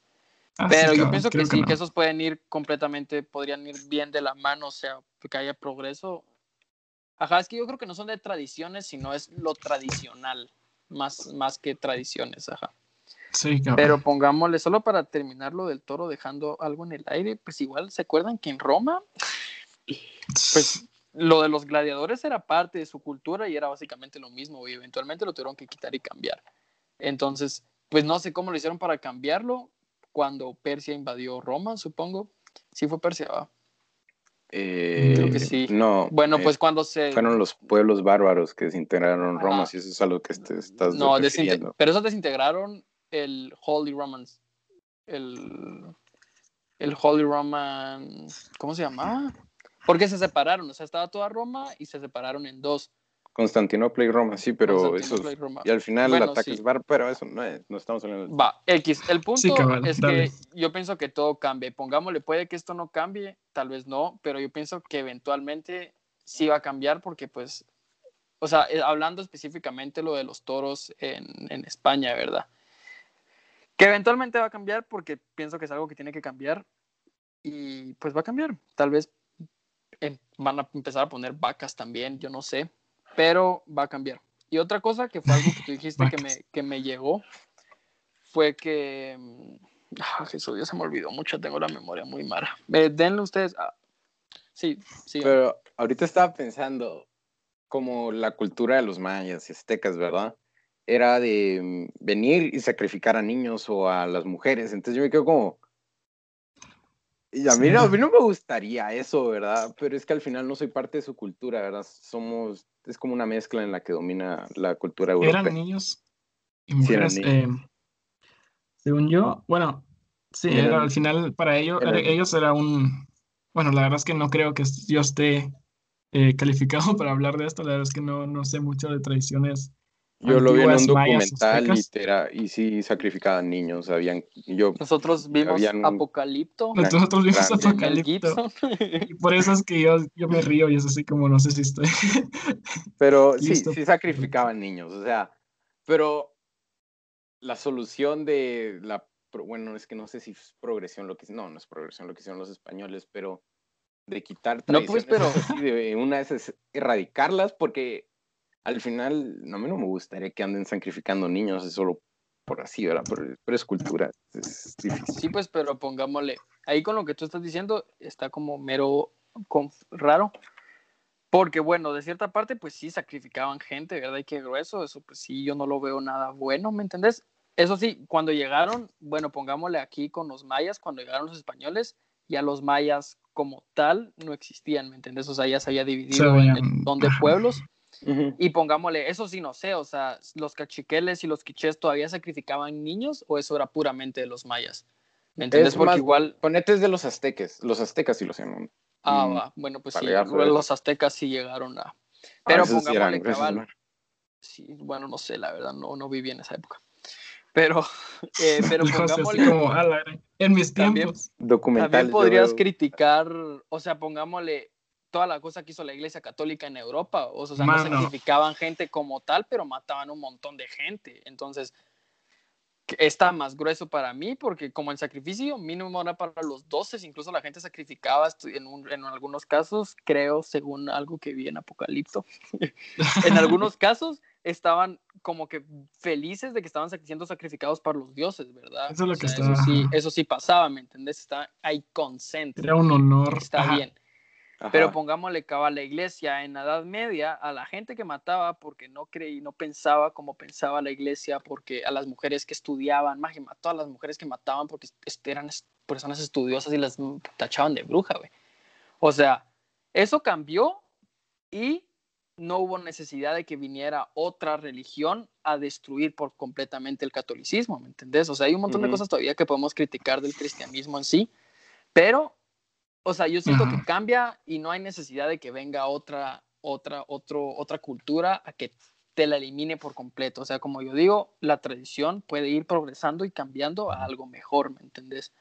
Ah, Pero yo pienso que, sí, que esos pueden ir completamente, podrían ir bien de la mano, o sea, que haya progreso. Ajá, es que yo creo que no son de tradiciones, sino es lo tradicional, más, más que tradiciones, ajá. Sí, claro. Pero pongámosle, solo para terminar lo del toro, dejando algo en el aire, pues igual, ¿se acuerdan que en Roma, pues lo de los gladiadores era parte de su cultura y era básicamente lo mismo, y eventualmente lo tuvieron que quitar y cambiar. Entonces, pues no sé cómo lo hicieron para cambiarlo, cuando Persia invadió Roma, supongo. Sí fue Persia, ¿va? Eh, Creo que sí. No. Bueno, pues cuando se. Fueron los pueblos bárbaros que desintegraron Roma, si eso es algo que te estás. No, pero eso desintegraron el Holy Romans. El. El Holy Roman. ¿Cómo se llama? Porque se separaron, o sea, estaba toda Roma y se separaron en dos. Constantinopla y Roma, sí, pero eso. Y, al final el ataque es bar, pero eso no es, no estamos hablando. Va, X. El punto es que yo pienso que todo cambie. Pongámosle, puede que esto no cambie, tal vez no, pero yo pienso que eventualmente sí va a cambiar porque, pues, o sea, eh, hablando específicamente lo de los toros en, en España, ¿verdad? Que eventualmente va a cambiar porque pienso que es algo que tiene que cambiar y pues va a cambiar. Tal vez em, van a empezar a poner vacas también, yo no sé pero va a cambiar. Y otra cosa que fue algo que tú [LAUGHS] dijiste que me, que me llegó fue que. Mm, ah, Jesús, ya se me olvidó mucho, tengo la memoria muy mala. Eh, denle ustedes. Ah, sí, sí. Pero ahorita estaba pensando como la cultura de los mayas y aztecas, ¿verdad? Era de mm, venir y sacrificar a niños o a las mujeres. Entonces yo me quedo como. Y a mí, no, a mí no me gustaría eso, ¿verdad? Pero es que al final no soy parte de su cultura, ¿verdad? Somos es como una mezcla en la que domina la cultura europea. Eran niños y mujeres. Eh, según yo, bueno, sí, era, al final para ellos, ellos era un, bueno, la verdad es que no creo que yo esté eh, calificado [LAUGHS] para hablar de esto, la verdad es que no, no sé mucho de tradiciones Yo lo vi en un documental y, y sí sacrificaban niños. Habían, yo, Nosotros vimos Apocalipto. Nosotros vimos Apocalipto. Y por eso es que yo, yo me río y es así como no sé si estoy. [LAUGHS] Pero sí, sí sacrificaban niños. O sea, pero la solución de la. Bueno, es que no sé si es progresión lo que. No, no es progresión lo que hicieron los españoles, pero de quitar no, pues, pero... [LAUGHS] de una es erradicarlas porque al final, no, a mí no me gustaría que anden sacrificando niños, es solo por así, ¿verdad? Pero, es cultura, es difícil. Sí, pues, pero pongámosle, ahí con lo que tú estás diciendo está como mero raro, porque bueno, de cierta parte, pues sí, sacrificaban gente, ¿verdad? Y qué grueso, eso pues sí, yo no lo veo nada bueno, ¿me entendés? Eso sí, cuando llegaron, bueno, pongámosle aquí con los mayas, cuando llegaron los españoles, ya los mayas como tal no existían, ¿me entendés? O sea, ya se había dividido en un montón de pueblos. Y pongámosle, eso sí no sé, o sea, los cachiqueles y los quichés todavía sacrificaban niños o eso era puramente de los mayas. ¿Me entiendes? Porque igual. Ponete es de los aztecas, los aztecas sí lo hacían. Ah, va. bueno, pues sí, los aztecas sí llegaron a. Pero pongámosle cabal. Sí, bueno, no sé, la verdad, no, no viví en esa época. Pero, [LAUGHS] eh, pero [LAUGHS] pongámosle. Como, en mis tiempos. También, también podrías criticar, o sea, pongámosle toda la cosa que hizo la Iglesia Católica en Europa. O sea, no sacrificaban gente como tal, pero mataban un montón de gente. Entonces, está más grueso para mí porque como el sacrificio mínimo era para los 12, incluso la gente sacrificaba en, en algunos casos, creo, según algo que vi en Apocalipto, [LAUGHS] en algunos [LAUGHS] casos estaban como que felices de que estaban siendo sacrificados para los dioses, ¿verdad? Eso es lo que Eso sí, eso sí pasaba, ¿me entendés? Está, hay consent. Era un honor. Está bien. Pero pongámosle a la iglesia en la Edad Media, a la gente que mataba porque no creí, no pensaba como pensaba la iglesia, porque a las mujeres que estudiaban, más que mató a las mujeres que mataban porque eran personas estudiosas y las tachaban de bruja, güey. O sea, eso cambió y no hubo necesidad de que viniera otra religión a destruir por completamente el catolicismo, ¿me entendés? O sea, hay un montón de cosas todavía que podemos criticar del cristianismo en sí, pero o sea, yo siento que cambia y no hay necesidad de que venga otra, otra, otro, otra cultura a que te la elimine por completo. O sea, como yo digo, la tradición puede ir progresando y cambiando a algo mejor, ¿me entendés?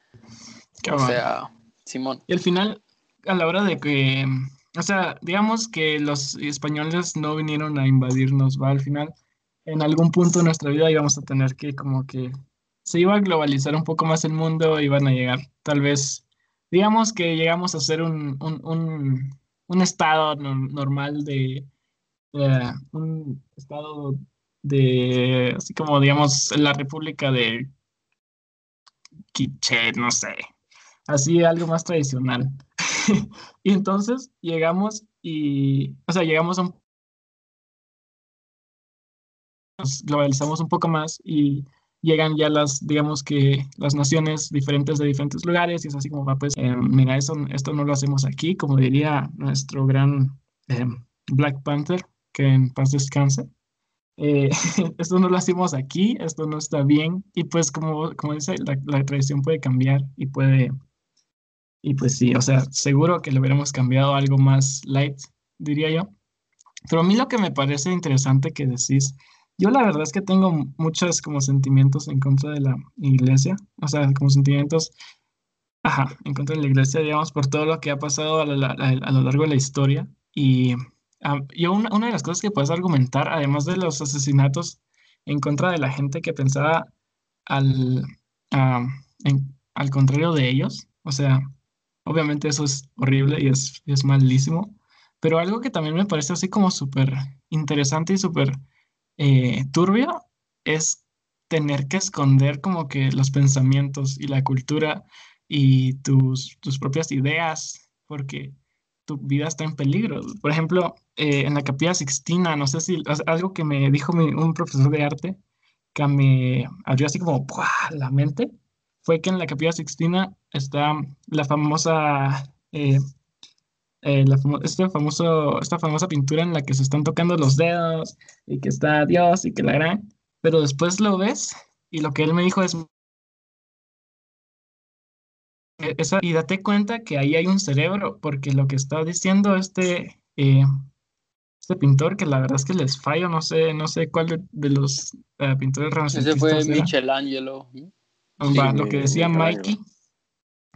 o sea, Simón. Y al final, a la hora de que, o sea, digamos que los españoles no vinieron a invadirnos, ¿va? Al final, en algún punto de nuestra vida íbamos a tener que como que se iba a globalizar un poco más el mundo, iban a llegar tal vez digamos que llegamos a ser un, estado normal de, un estado de, así como digamos, la República de Quiche, no sé, así algo más tradicional. [LAUGHS] y entonces llegamos y, o sea, llegamos a un... Nos globalizamos un poco más y llegan ya las, digamos que las naciones diferentes de diferentes lugares y es así como va, pues, eh, mira, eso, esto no lo hacemos aquí, como diría nuestro gran eh, Black Panther, que en paz descanse. Eh, [LAUGHS] esto no lo hacemos aquí, esto no está bien y pues como, como dice, la, la tradición puede cambiar y puede, y pues sí, o sea, seguro que lo hubiéramos cambiado algo más light, diría yo. Pero a mí lo que me parece interesante que decís yo la verdad es que tengo muchos como sentimientos en contra de la iglesia, o sea, como sentimientos, ajá, en contra de la iglesia, digamos, por todo lo que ha pasado a, lo largo de la historia. Y ah, yo una, una, de las cosas que puedes argumentar, además de los asesinatos en contra de la gente que pensaba al, al contrario de ellos, o sea, obviamente eso es horrible y es, es malísimo, pero algo que también me parece así como súper interesante y súper eh, turbio es tener que esconder como que los pensamientos y la cultura y tus, tus propias ideas, porque tu vida está en peligro. Por ejemplo, eh, en la capilla Sixtina, no sé si algo que me dijo un profesor de arte que me abrió así como la mente, fue que en la capilla Sixtina está la famosa eh, eh, este famoso, esta famosa pintura en la que se están tocando los dedos y que está Dios y que la gran, pero después lo ves y lo que él me dijo es, e-, esa, y date cuenta que ahí hay un cerebro, porque lo que está diciendo este, eh, este pintor que la verdad es que les fallo, no sé, no sé cuál de, los uh, pintores renacentistas. Ese fue Michelangelo. lo que decía Mikey,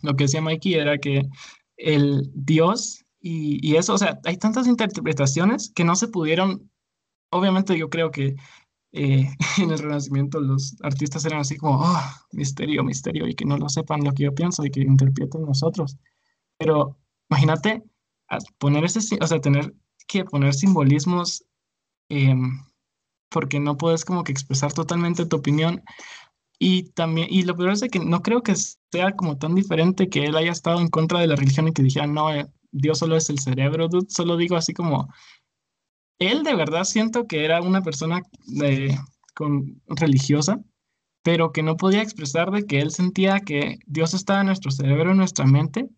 lo que decía Mikey era que el Dios y, y, eso, o sea, hay tantas interpretaciones que no se pudieron, obviamente yo creo que eh, [LAUGHS] en el Renacimiento los artistas eran así como, oh, misterio, misterio, y que no lo sepan lo que yo pienso y que interpreten nosotros. Pero imagínate poner ese, o sea, tener que poner simbolismos em, porque no puedes como que expresar totalmente tu opinión. Y también, y lo peor es que no creo que sea como tan diferente que él haya estado en contra de la religión y que dijera, no, eh, Dios solo es el cerebro, dude. Solo digo así como, él de verdad siento que era una persona de, con, religiosa, pero que no podía expresar de que él sentía que Dios estaba en nuestro cerebro, en nuestra mente,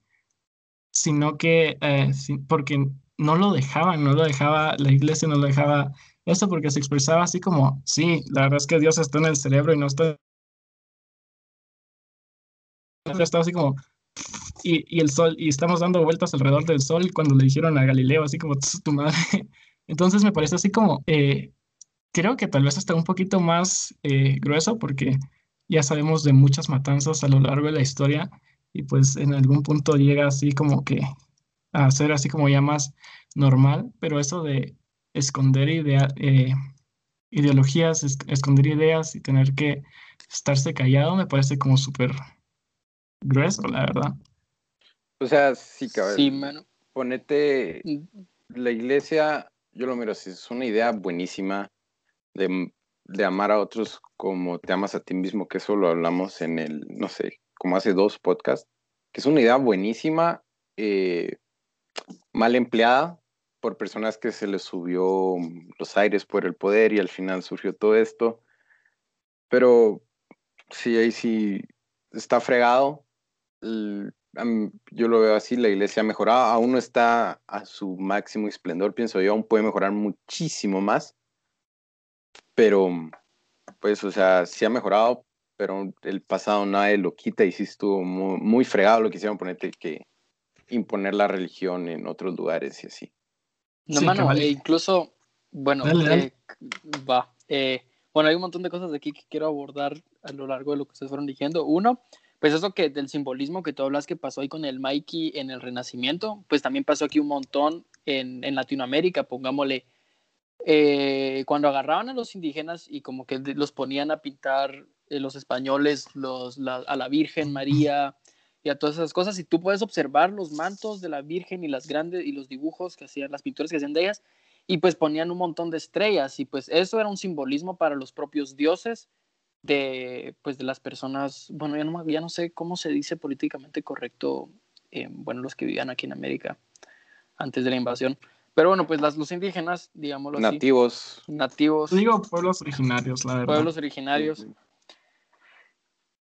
sino que, eh, porque no lo dejaban, no lo dejaba, la iglesia no lo dejaba eso porque se expresaba así como, sí, la verdad es que Dios está en el cerebro y no está... Estaba así como, y, y, el sol, y estamos dando vueltas alrededor del sol cuando le dijeron a Galileo, así como, tu madre. [LAUGHS] Entonces me parece así como, eh, creo que tal vez hasta un poquito más eh, grueso porque ya sabemos de muchas matanzas a lo largo de la historia y pues en algún punto llega así como que a ser así como ya más normal, pero eso de esconder idea, eh, ideologías, esconder ideas y tener que estarse callado me parece como súper grueso, la verdad. O sea, sí, cabrón. Sí, mano. Ponete la iglesia, yo lo miro así, es una idea buenísima de, de amar a otros como te amas a ti mismo, que eso lo hablamos en el, no sé, como hace dos podcasts, que es una idea buenísima, eh, mal empleada por personas que se les subió los aires por el poder y al final surgió todo esto. Pero sí, ahí sí está fregado. Yo lo veo así, la iglesia ha mejorado, aún no está a su máximo esplendor, pienso yo, aún puede mejorar muchísimo más. Pero, pues, o sea, sí ha mejorado, pero el pasado nadie lo quita y sí estuvo muy, muy fregado lo que hicieron ponerte que imponer la religión en otros lugares y así. No, mano, e incluso, bueno, eh, va. Eh, bueno, hay un montón de cosas de aquí que quiero abordar a lo largo de lo que ustedes fueron diciendo. Uno, pues eso que del simbolismo que tú hablas que pasó ahí con el Mikey en el Renacimiento, pues también pasó aquí un montón en, en Latinoamérica, pongámosle. Eh, cuando agarraban a los indígenas y como que los ponían a pintar los españoles los, a la Virgen María, y a todas esas cosas. Y tú puedes observar los mantos de la Virgen y las grandes y los dibujos que hacían, las pinturas que hacían de ellas, y pues ponían un montón de estrellas. Y pues eso era un simbolismo para los propios dioses de, pues, de las personas, bueno, ya no, ya no sé cómo se dice políticamente correcto, eh, bueno, los que vivían aquí en América antes de la invasión. Pero bueno, pues las, los indígenas, digámoslo nativos. así. Nativos. Digo pueblos originarios, la verdad. Pueblos originarios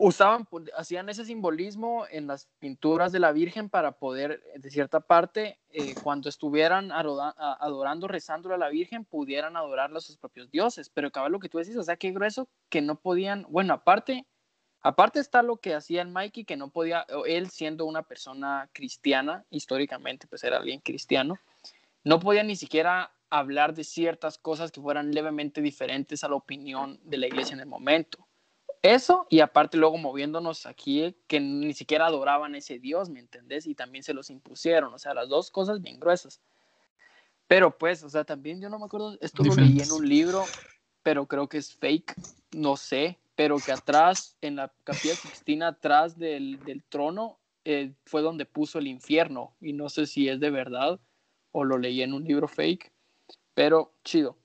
usaban, hacían ese simbolismo en las pinturas de la Virgen para poder, de cierta parte, eh, cuando estuvieran adorando, rezándole a la Virgen, pudieran adorarla a sus propios dioses. Pero acaba lo que tú decís, o sea, qué grueso que no podían, bueno, aparte, aparte está lo que hacía el Mikey, que no podía, él siendo una persona cristiana, históricamente, pues era alguien cristiano, no podía ni siquiera hablar de ciertas cosas que fueran levemente diferentes a la opinión de la iglesia en el momento. Eso, y aparte luego moviéndonos aquí, que ni siquiera adoraban ese Dios, ¿me entendés? Y también se los impusieron, o sea, las dos cosas bien gruesas. Pero pues, o sea, también yo no me acuerdo, esto lo leí en un libro, pero creo que es fake, no sé, pero que atrás, en la capilla Sixtina, atrás del, del trono, eh, fue donde puso el infierno, y no sé si es de verdad o lo leí en un libro fake, pero chido.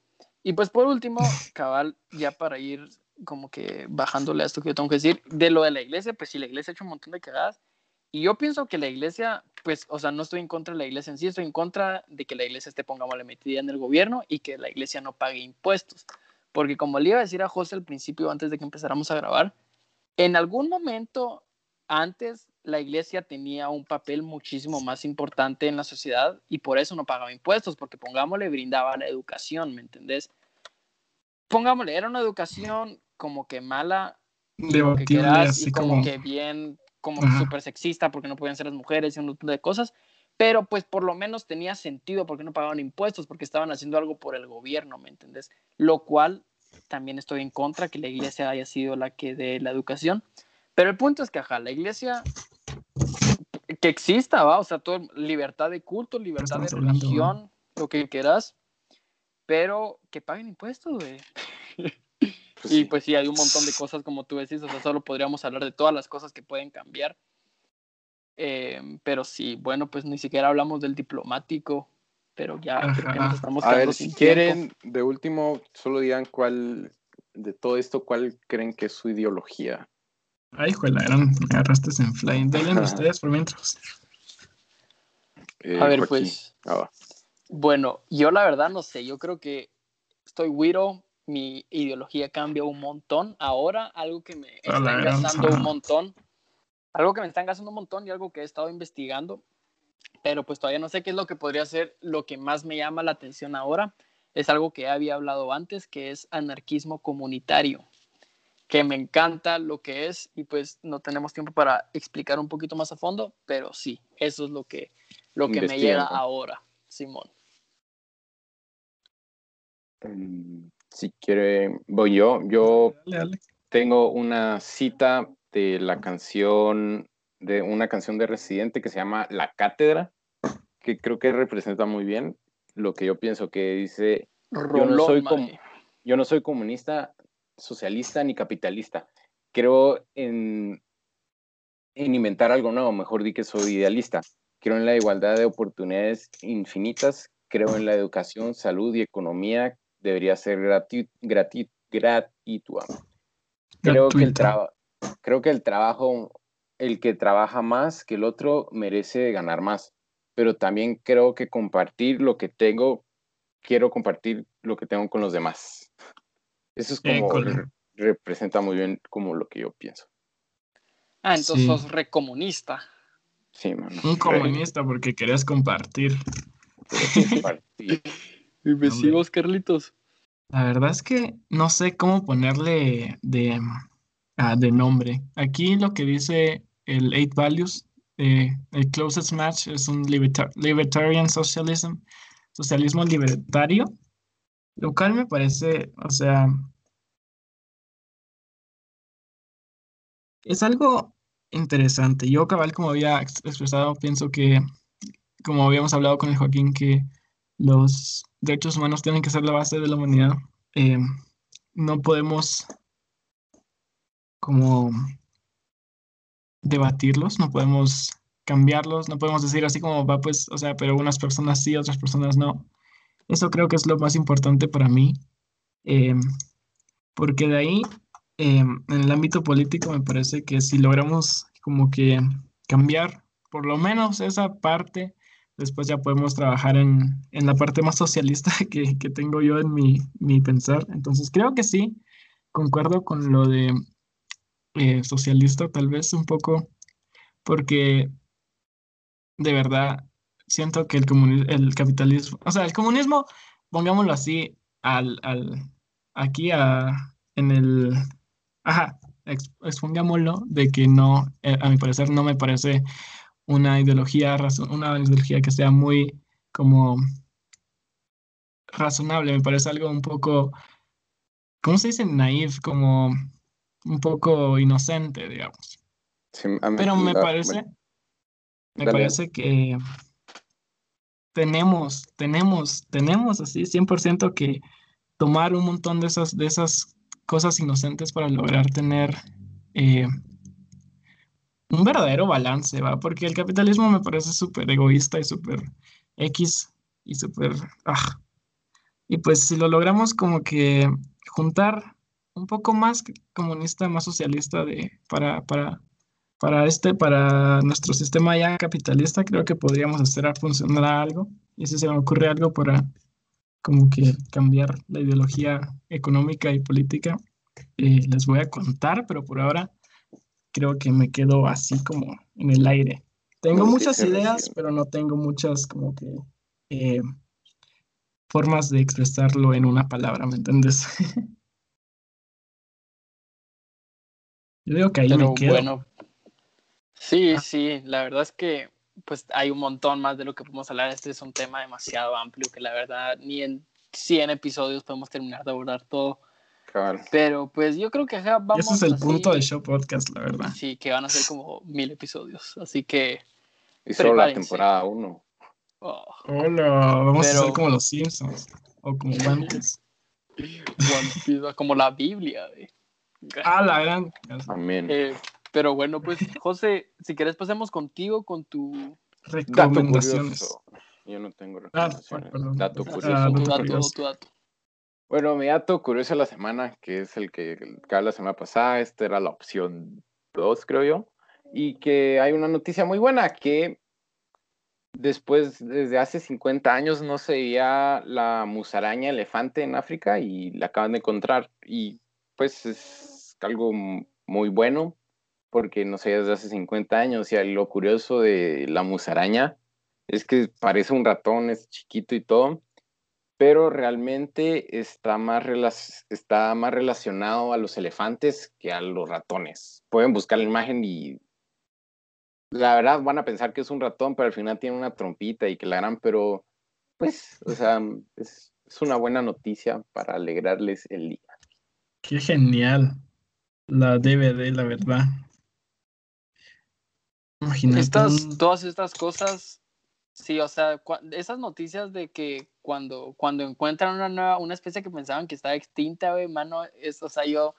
Y pues por último, cabal, ya para ir como que bajándole a esto que yo tengo que decir, de lo de la iglesia, pues sí, la iglesia ha hecho un montón de cagadas. Y yo pienso que la iglesia, pues, o sea, no estoy en contra de la iglesia en sí, estoy en contra de que la iglesia esté, la metida en el gobierno y que la iglesia no pague impuestos. Porque como le iba a decir a José al principio, antes de que empezáramos a grabar, en algún momento antes la iglesia tenía un papel muchísimo más importante en la sociedad y por eso no pagaba impuestos, porque pongámosle, brindaba la educación, ¿me entendés? Pongámosle, era una educación como que mala, y como que bien, como súper sexista porque no podían ser las mujeres y un montón de cosas, pero pues por lo menos tenía sentido porque no pagaban impuestos, porque estaban haciendo algo por el gobierno, ¿me entendés? Lo cual también estoy en contra que la iglesia haya sido la que dé la educación, pero el punto es que, ajá, la iglesia que exista, va, o sea, toda libertad de culto, libertad de religión, lo que quieras, pero que paguen impuestos, güey. [LAUGHS] Pues y pues sí, hay un montón de cosas como tú decís, o sea, solo podríamos hablar de todas las cosas que pueden cambiar. Em, pero sí, bueno, pues ni siquiera hablamos del diplomático, pero ya creo que nos estamos A ver, si quieren, de último, solo digan cuál, de todo esto, cuál creen que es su ideología. Ay, juela, eran, me agarraste en fly. [LAUGHS] Denle ustedes por mientras. Eh, a ver, pues. Ah, bueno, yo la verdad no sé, yo creo que estoy Wiro, mi ideología cambia un montón. Ahora, algo que me está engasando un montón, algo que me está engasando un montón y algo que he estado investigando, pero pues todavía no sé qué es lo que podría ser lo que más me llama la atención ahora. Es algo que había hablado antes, que es anarquismo comunitario, que me encanta lo que es y pues no tenemos tiempo para explicar un poquito más a fondo, pero sí, eso es lo que, lo que me llega ahora, Simón. Si quiere, voy yo. Yo tengo una cita de la canción, de una canción de Residente que se llama La Cátedra, que creo que representa muy bien lo que yo pienso que dice, yo no, soy yo no soy comunista, socialista ni capitalista. Creo en, en inventar algo nuevo, mejor di que soy idealista. Creo en la igualdad de oportunidades infinitas, creo en la educación, salud y economía debería ser gratuita. Creo que, el creo que el trabajo, el que trabaja más que el otro merece ganar más, pero también creo que compartir lo que tengo, quiero compartir lo que tengo con los demás. Eso es como, representa muy bien como lo que yo pienso. Ah, entonces sos recomunista. Sí, mano. Un comunista porque querías compartir. compartir. [LAUGHS] ¿Y Carlitos? La verdad es que no sé cómo ponerle de, ah, de nombre. Aquí lo que dice el Eight Values, eh, el closest match es un libertarian socialism, socialismo libertario, lo cual me parece, o sea, es algo interesante. Yo, cabal, como había expresado, pienso que, como habíamos hablado con el Joaquín, que los derechos humanos tienen que ser la base de la humanidad. Eh, no podemos como debatirlos, no podemos cambiarlos, no podemos decir así como va pues, o sea, pero unas personas sí, otras personas no. Eso creo que es lo más importante para mí, eh, porque de ahí, eh, en el ámbito político, me parece que si logramos como que cambiar por lo menos esa parte después ya podemos trabajar en, la parte más socialista [LAUGHS] que, tengo yo en mi, pensar. Entonces creo que sí, concuerdo con lo de eh, socialista tal vez un poco, porque de verdad siento que el, el capitalismo, o sea, el comunismo, pongámoslo así, al, aquí en el, ajá, expongámoslo de que no, eh, a mi parecer no me parece una ideología, una ideología que sea muy como razonable, me parece algo un poco, ¿cómo se dice? Naif, como un poco inocente, digamos. Pero me parece, me parece que tenemos, tenemos, tenemos así 100% que tomar un montón de esas, de esas cosas inocentes para lograr tener eh, un verdadero balance, ¿va? Porque el capitalismo me parece súper egoísta y súper X y súper... Ah. Y pues si lo logramos como que juntar un poco más comunista, más socialista de, para, para, para, este, para nuestro sistema ya capitalista, creo que podríamos hacer funcionar algo. Y si se me ocurre algo para como que cambiar la ideología económica y política, eh, les voy a contar, pero por ahora creo que me quedo así como en el aire. Tengo muchas ideas, pero no tengo muchas como que eh, formas de expresarlo en una palabra, ¿me entiendes? [LAUGHS] Yo digo que ahí me quedo. Bueno, sí, sí, la verdad es que pues hay un montón más de lo que podemos hablar. Este es un tema demasiado amplio que la verdad ni en 100 episodios podemos terminar de abordar todo. Pero pues yo creo que acá vamos. ese es el punto del show podcast, la verdad. Sí, que van a ser como mil episodios. Así que. Y solo la temporada 1. Hola, vamos a ser como los Simpsons. O como [LAUGHS] antes. como la Biblia. Ah, la gran. Amén. Eh, pero bueno, pues, José, si quieres pasemos contigo con tu recomendaciones. Yo no tengo ah, recomendaciones. dato ah, curioso. tu dato, Bueno, mi dato curioso la semana, que es el que cada la semana pasada, esta era la opción 2, creo yo, y que hay una noticia muy buena, que después, desde hace 50 años, no se veía la musaraña elefante en África y la acaban de encontrar, y pues es algo muy bueno porque no sé, desde hace 50 años. Y lo curioso de la musaraña es que parece un ratón, es chiquito y todo, pero realmente está más, está más relacionado a los elefantes que a los ratones. Pueden buscar la imagen y la verdad van a pensar que es un ratón, pero al final tiene una trompita y que la harán, pero pues, o sea, es, es una buena noticia para alegrarles el día. Qué genial la DVD, la verdad. Estas, todas estas cosas, sí, o sea, esas noticias de que cuando, cuando encuentran una nueva, una especie que pensaban que estaba extinta, güey, mano, es, o sea, yo,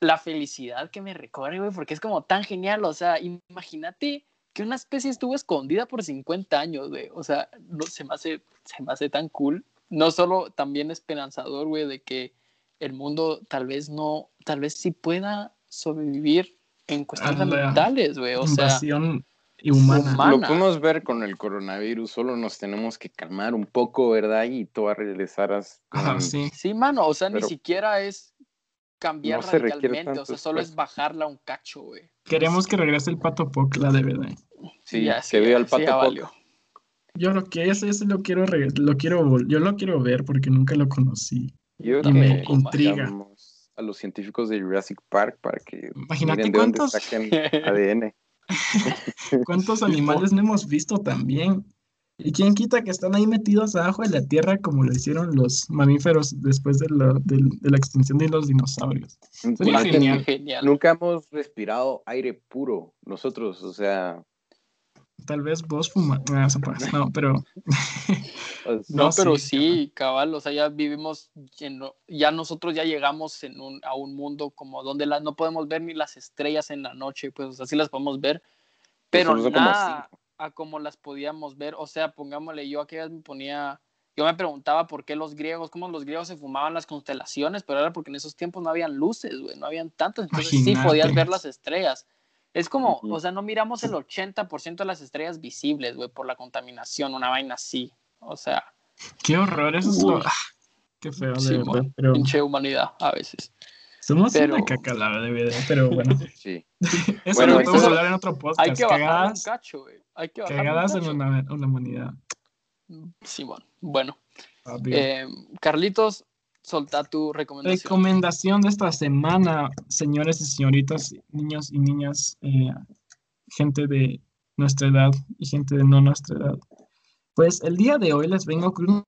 la felicidad que me recorre, güey, porque es como tan genial, o sea, imagínate que una especie estuvo escondida por 50 años, güey, o sea, no, se, me hace, se me hace tan cool, no solo también esperanzador, güey, de que el mundo tal vez no, tal vez sí pueda sobrevivir en cuestiones mentales, güey. O sea, y humana. Lo podemos ver con el coronavirus, solo nos tenemos que calmar un poco, ¿verdad? Y tú regresarás. sí. sí, mano, o sea, ni siquiera es cambiar radicalmente, o sea, solo es bajarla un cacho, güey. Queremos que regrese el Pato Poc, la verdad. Sí, que vea el Pato Poc. Yo lo que ese, ese lo quiero, lo quiero, yo lo quiero ver porque nunca lo conocí. Yo y me intriga a los científicos de Jurassic Park para que Imagínate cuántos ADN. [LAUGHS] [LAUGHS] ¿Cuántos animales no hemos visto también? ¿Y quién quita que están ahí metidos abajo de la tierra como lo hicieron los mamíferos después de la, de, la extinción de los dinosaurios? genial. Nunca hemos respirado aire puro nosotros, o sea, Tal vez vos fumas. Ah, no, pero. [LAUGHS] Pues, no, pero sí, cabal. O sea, ya vivimos. ya nosotros ya llegamos en un, a un mundo como donde las, no podemos ver ni las estrellas en la noche. Pues así las podemos ver. Pero nada a como las podíamos ver. O sea, pongámosle, yo aquella me ponía. Yo me preguntaba por qué los griegos, cómo los griegos se fumaban las constelaciones, pero era porque en esos tiempos no habían luces, güey, no habían tantas. Entonces sí podías ver las estrellas. Es como, o sea, no miramos el 80% de las estrellas visibles, güey, por la contaminación, una vaina así. O sea. Qué horror, eso es lo... Qué feo, de verdad. Pero... Pinche humanidad, a veces. Somos una caca la DVD, pero bueno. [LAUGHS] Sí. eso lo podemos hablar en otro podcast. Hay que bajar un cacho, güey. Hay que bajar cagadas en una, una humanidad. Sí, bueno. Bueno. Eh, Carlitos, solta tu recomendación. Recomendación de esta semana, señores y señoritas, niños y niñas, eh, gente de nuestra edad y gente de no nuestra edad. Pues el día de hoy les vengo con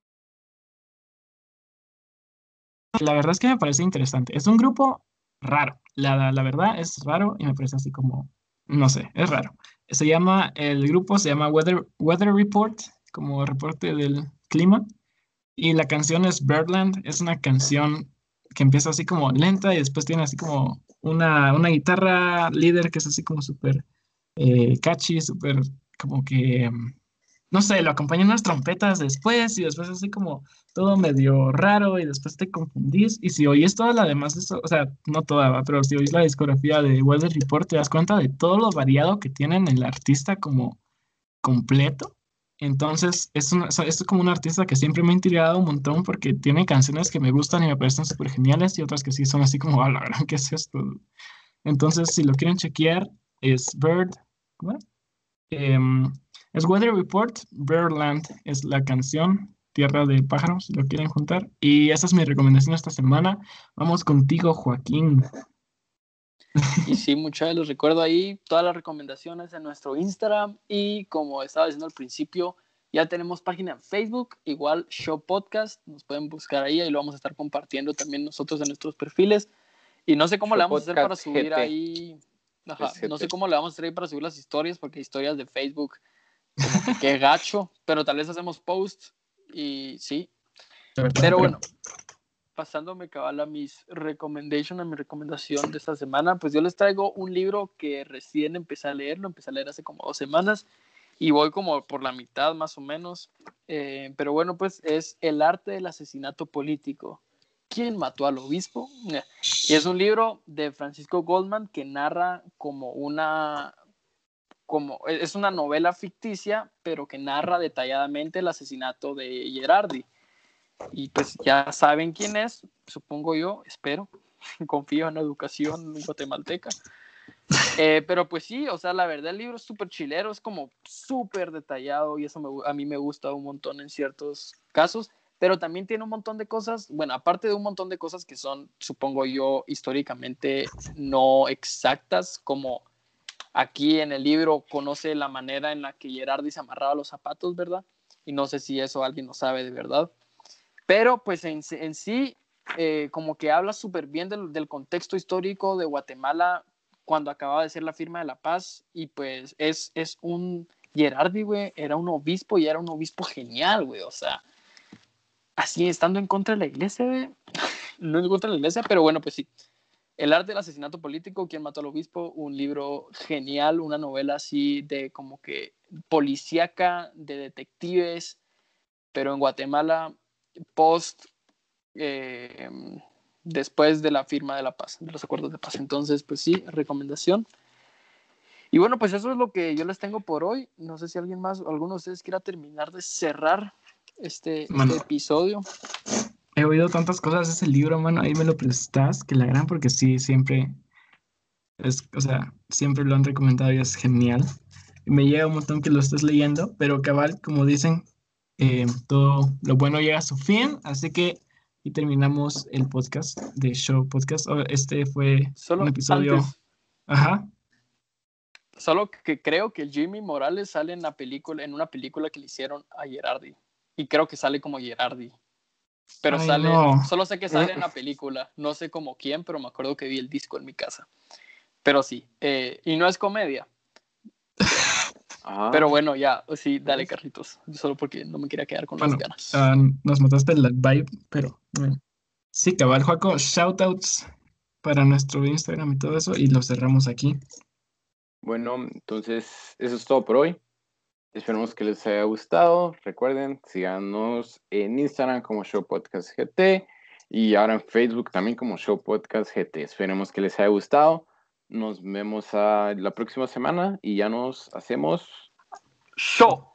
La verdad es que me parece interesante. Es un grupo raro. La, la verdad es raro y me parece así como, no sé, es raro. Se llama, el grupo se llama Weather, Weather Report, como reporte del clima. Y la canción es Birdland, es una canción que empieza así como lenta y después tiene así como una, una guitarra líder que es así como súper eh, catchy, súper como que, mm, no sé, lo acompañan unas trompetas después y después así como todo medio raro y después te confundís. Y si oyes toda la demás, eso, o sea, no toda, pero si oyes la discografía de Weather Report, te das cuenta de todo lo variado que tienen el artista como completo. Entonces, es, es como un artista que siempre me ha intrigado un montón porque tiene canciones que me gustan y me parecen súper geniales y otras que sí son así como, a la gran, ¿qué es esto? Entonces, si lo quieren chequear, es Bird, ¿cómo? Em, es Weather Report, Birdland es la canción, Tierra de Pájaros, si lo quieren juntar. Y esa es mi recomendación esta semana. Vamos contigo, Joaquín. Y sí, muchachos, los recuerdo ahí todas las recomendaciones en nuestro Instagram y como estaba diciendo al principio, ya tenemos página en Facebook, igual Show Podcast, nos pueden buscar ahí, ahí lo vamos a estar compartiendo también nosotros en nuestros perfiles. Y no sé cómo le vamos a hacer para subir ahí, no sé cómo le vamos a hacer ahí para subir las historias, porque historias de Facebook, como que qué gacho, pero tal vez hacemos post y sí. Pero bueno, pasándome cabal a mis recomendations, a mi recomendación de esta semana, pues yo les traigo un libro que recién empecé a leer, lo empecé a leer hace como dos semanas y voy como por la mitad más o menos. Eh, pero bueno, pues es El arte del asesinato político. ¿Quién mató al obispo? [LAUGHS] Y es un libro de Francisco Goldman que narra como una, como, e, es una novela ficticia, pero que narra detalladamente el asesinato de Gerardi. Y pues ya saben quién es, supongo yo, espero, [LAUGHS] confío en la educación guatemalteca. Eh, pero pues sí, o sea, la verdad el libro es súper chilero, es como súper detallado y eso a mí me gusta un montón en ciertos casos, pero también tiene un montón de cosas, bueno, aparte de un montón de cosas que son, supongo yo, históricamente no exactas, como aquí en el libro conoce la manera en la que Gerardi se amarraba los zapatos, ¿verdad? Y no sé si eso alguien lo sabe de verdad. Pero pues en, sí, eh, como que habla súper bien del, contexto histórico de Guatemala cuando acababa de ser la firma de la paz y pues es, es un Gerardi, güey, era un obispo y era un obispo genial, güey, o sea, así estando en contra de la iglesia, güey, [LAUGHS] no en contra de la iglesia, pero bueno, pues sí. El arte del asesinato político, ¿Quién mató al obispo? Un libro genial, una novela así de como que policíaca, de detectives, pero en Guatemala, post eh, después de la firma de la paz, de los acuerdos de paz. Entonces, pues sí, recomendación. Y bueno, pues eso es lo que yo les tengo por hoy. No sé si alguien más, alguno de ustedes quiera terminar de cerrar este, este episodio. He oído tantas cosas de ese libro, mano. Ahí me lo prestas, que la gran, porque sí, siempre es, o sea, siempre lo han recomendado y es genial. Me llega un montón que lo estés leyendo, pero cabal, como dicen, eh, todo lo bueno llega a su fin, así que y terminamos el podcast de Show Podcast. Oh, este fue un episodio. Ajá. Solo que creo que Jimmy Morales sale en la película, en una película que le hicieron a Gerardi. Y creo que sale como Gerardi. Pero sale, solo sé que sale en la película. No sé como quién, pero me acuerdo que vi el disco en mi casa. Pero sí, eh, y no es comedia. Pero bueno, ya, sí, dale, Carlitos. Solo porque no me quería quedar con las ganas. Ah, nos mataste la vibe, pero bueno. Sí, cabal, Joaco, shoutouts para nuestro Instagram y todo eso, y lo cerramos aquí. Bueno, entonces, eso es todo por hoy. Esperemos que les haya gustado. Recuerden, síganos en Instagram como Show Podcast GT y ahora en Facebook también como Show Podcast GT. Esperemos que les haya gustado. Nos vemos la próxima semana y ya nos hacemos show.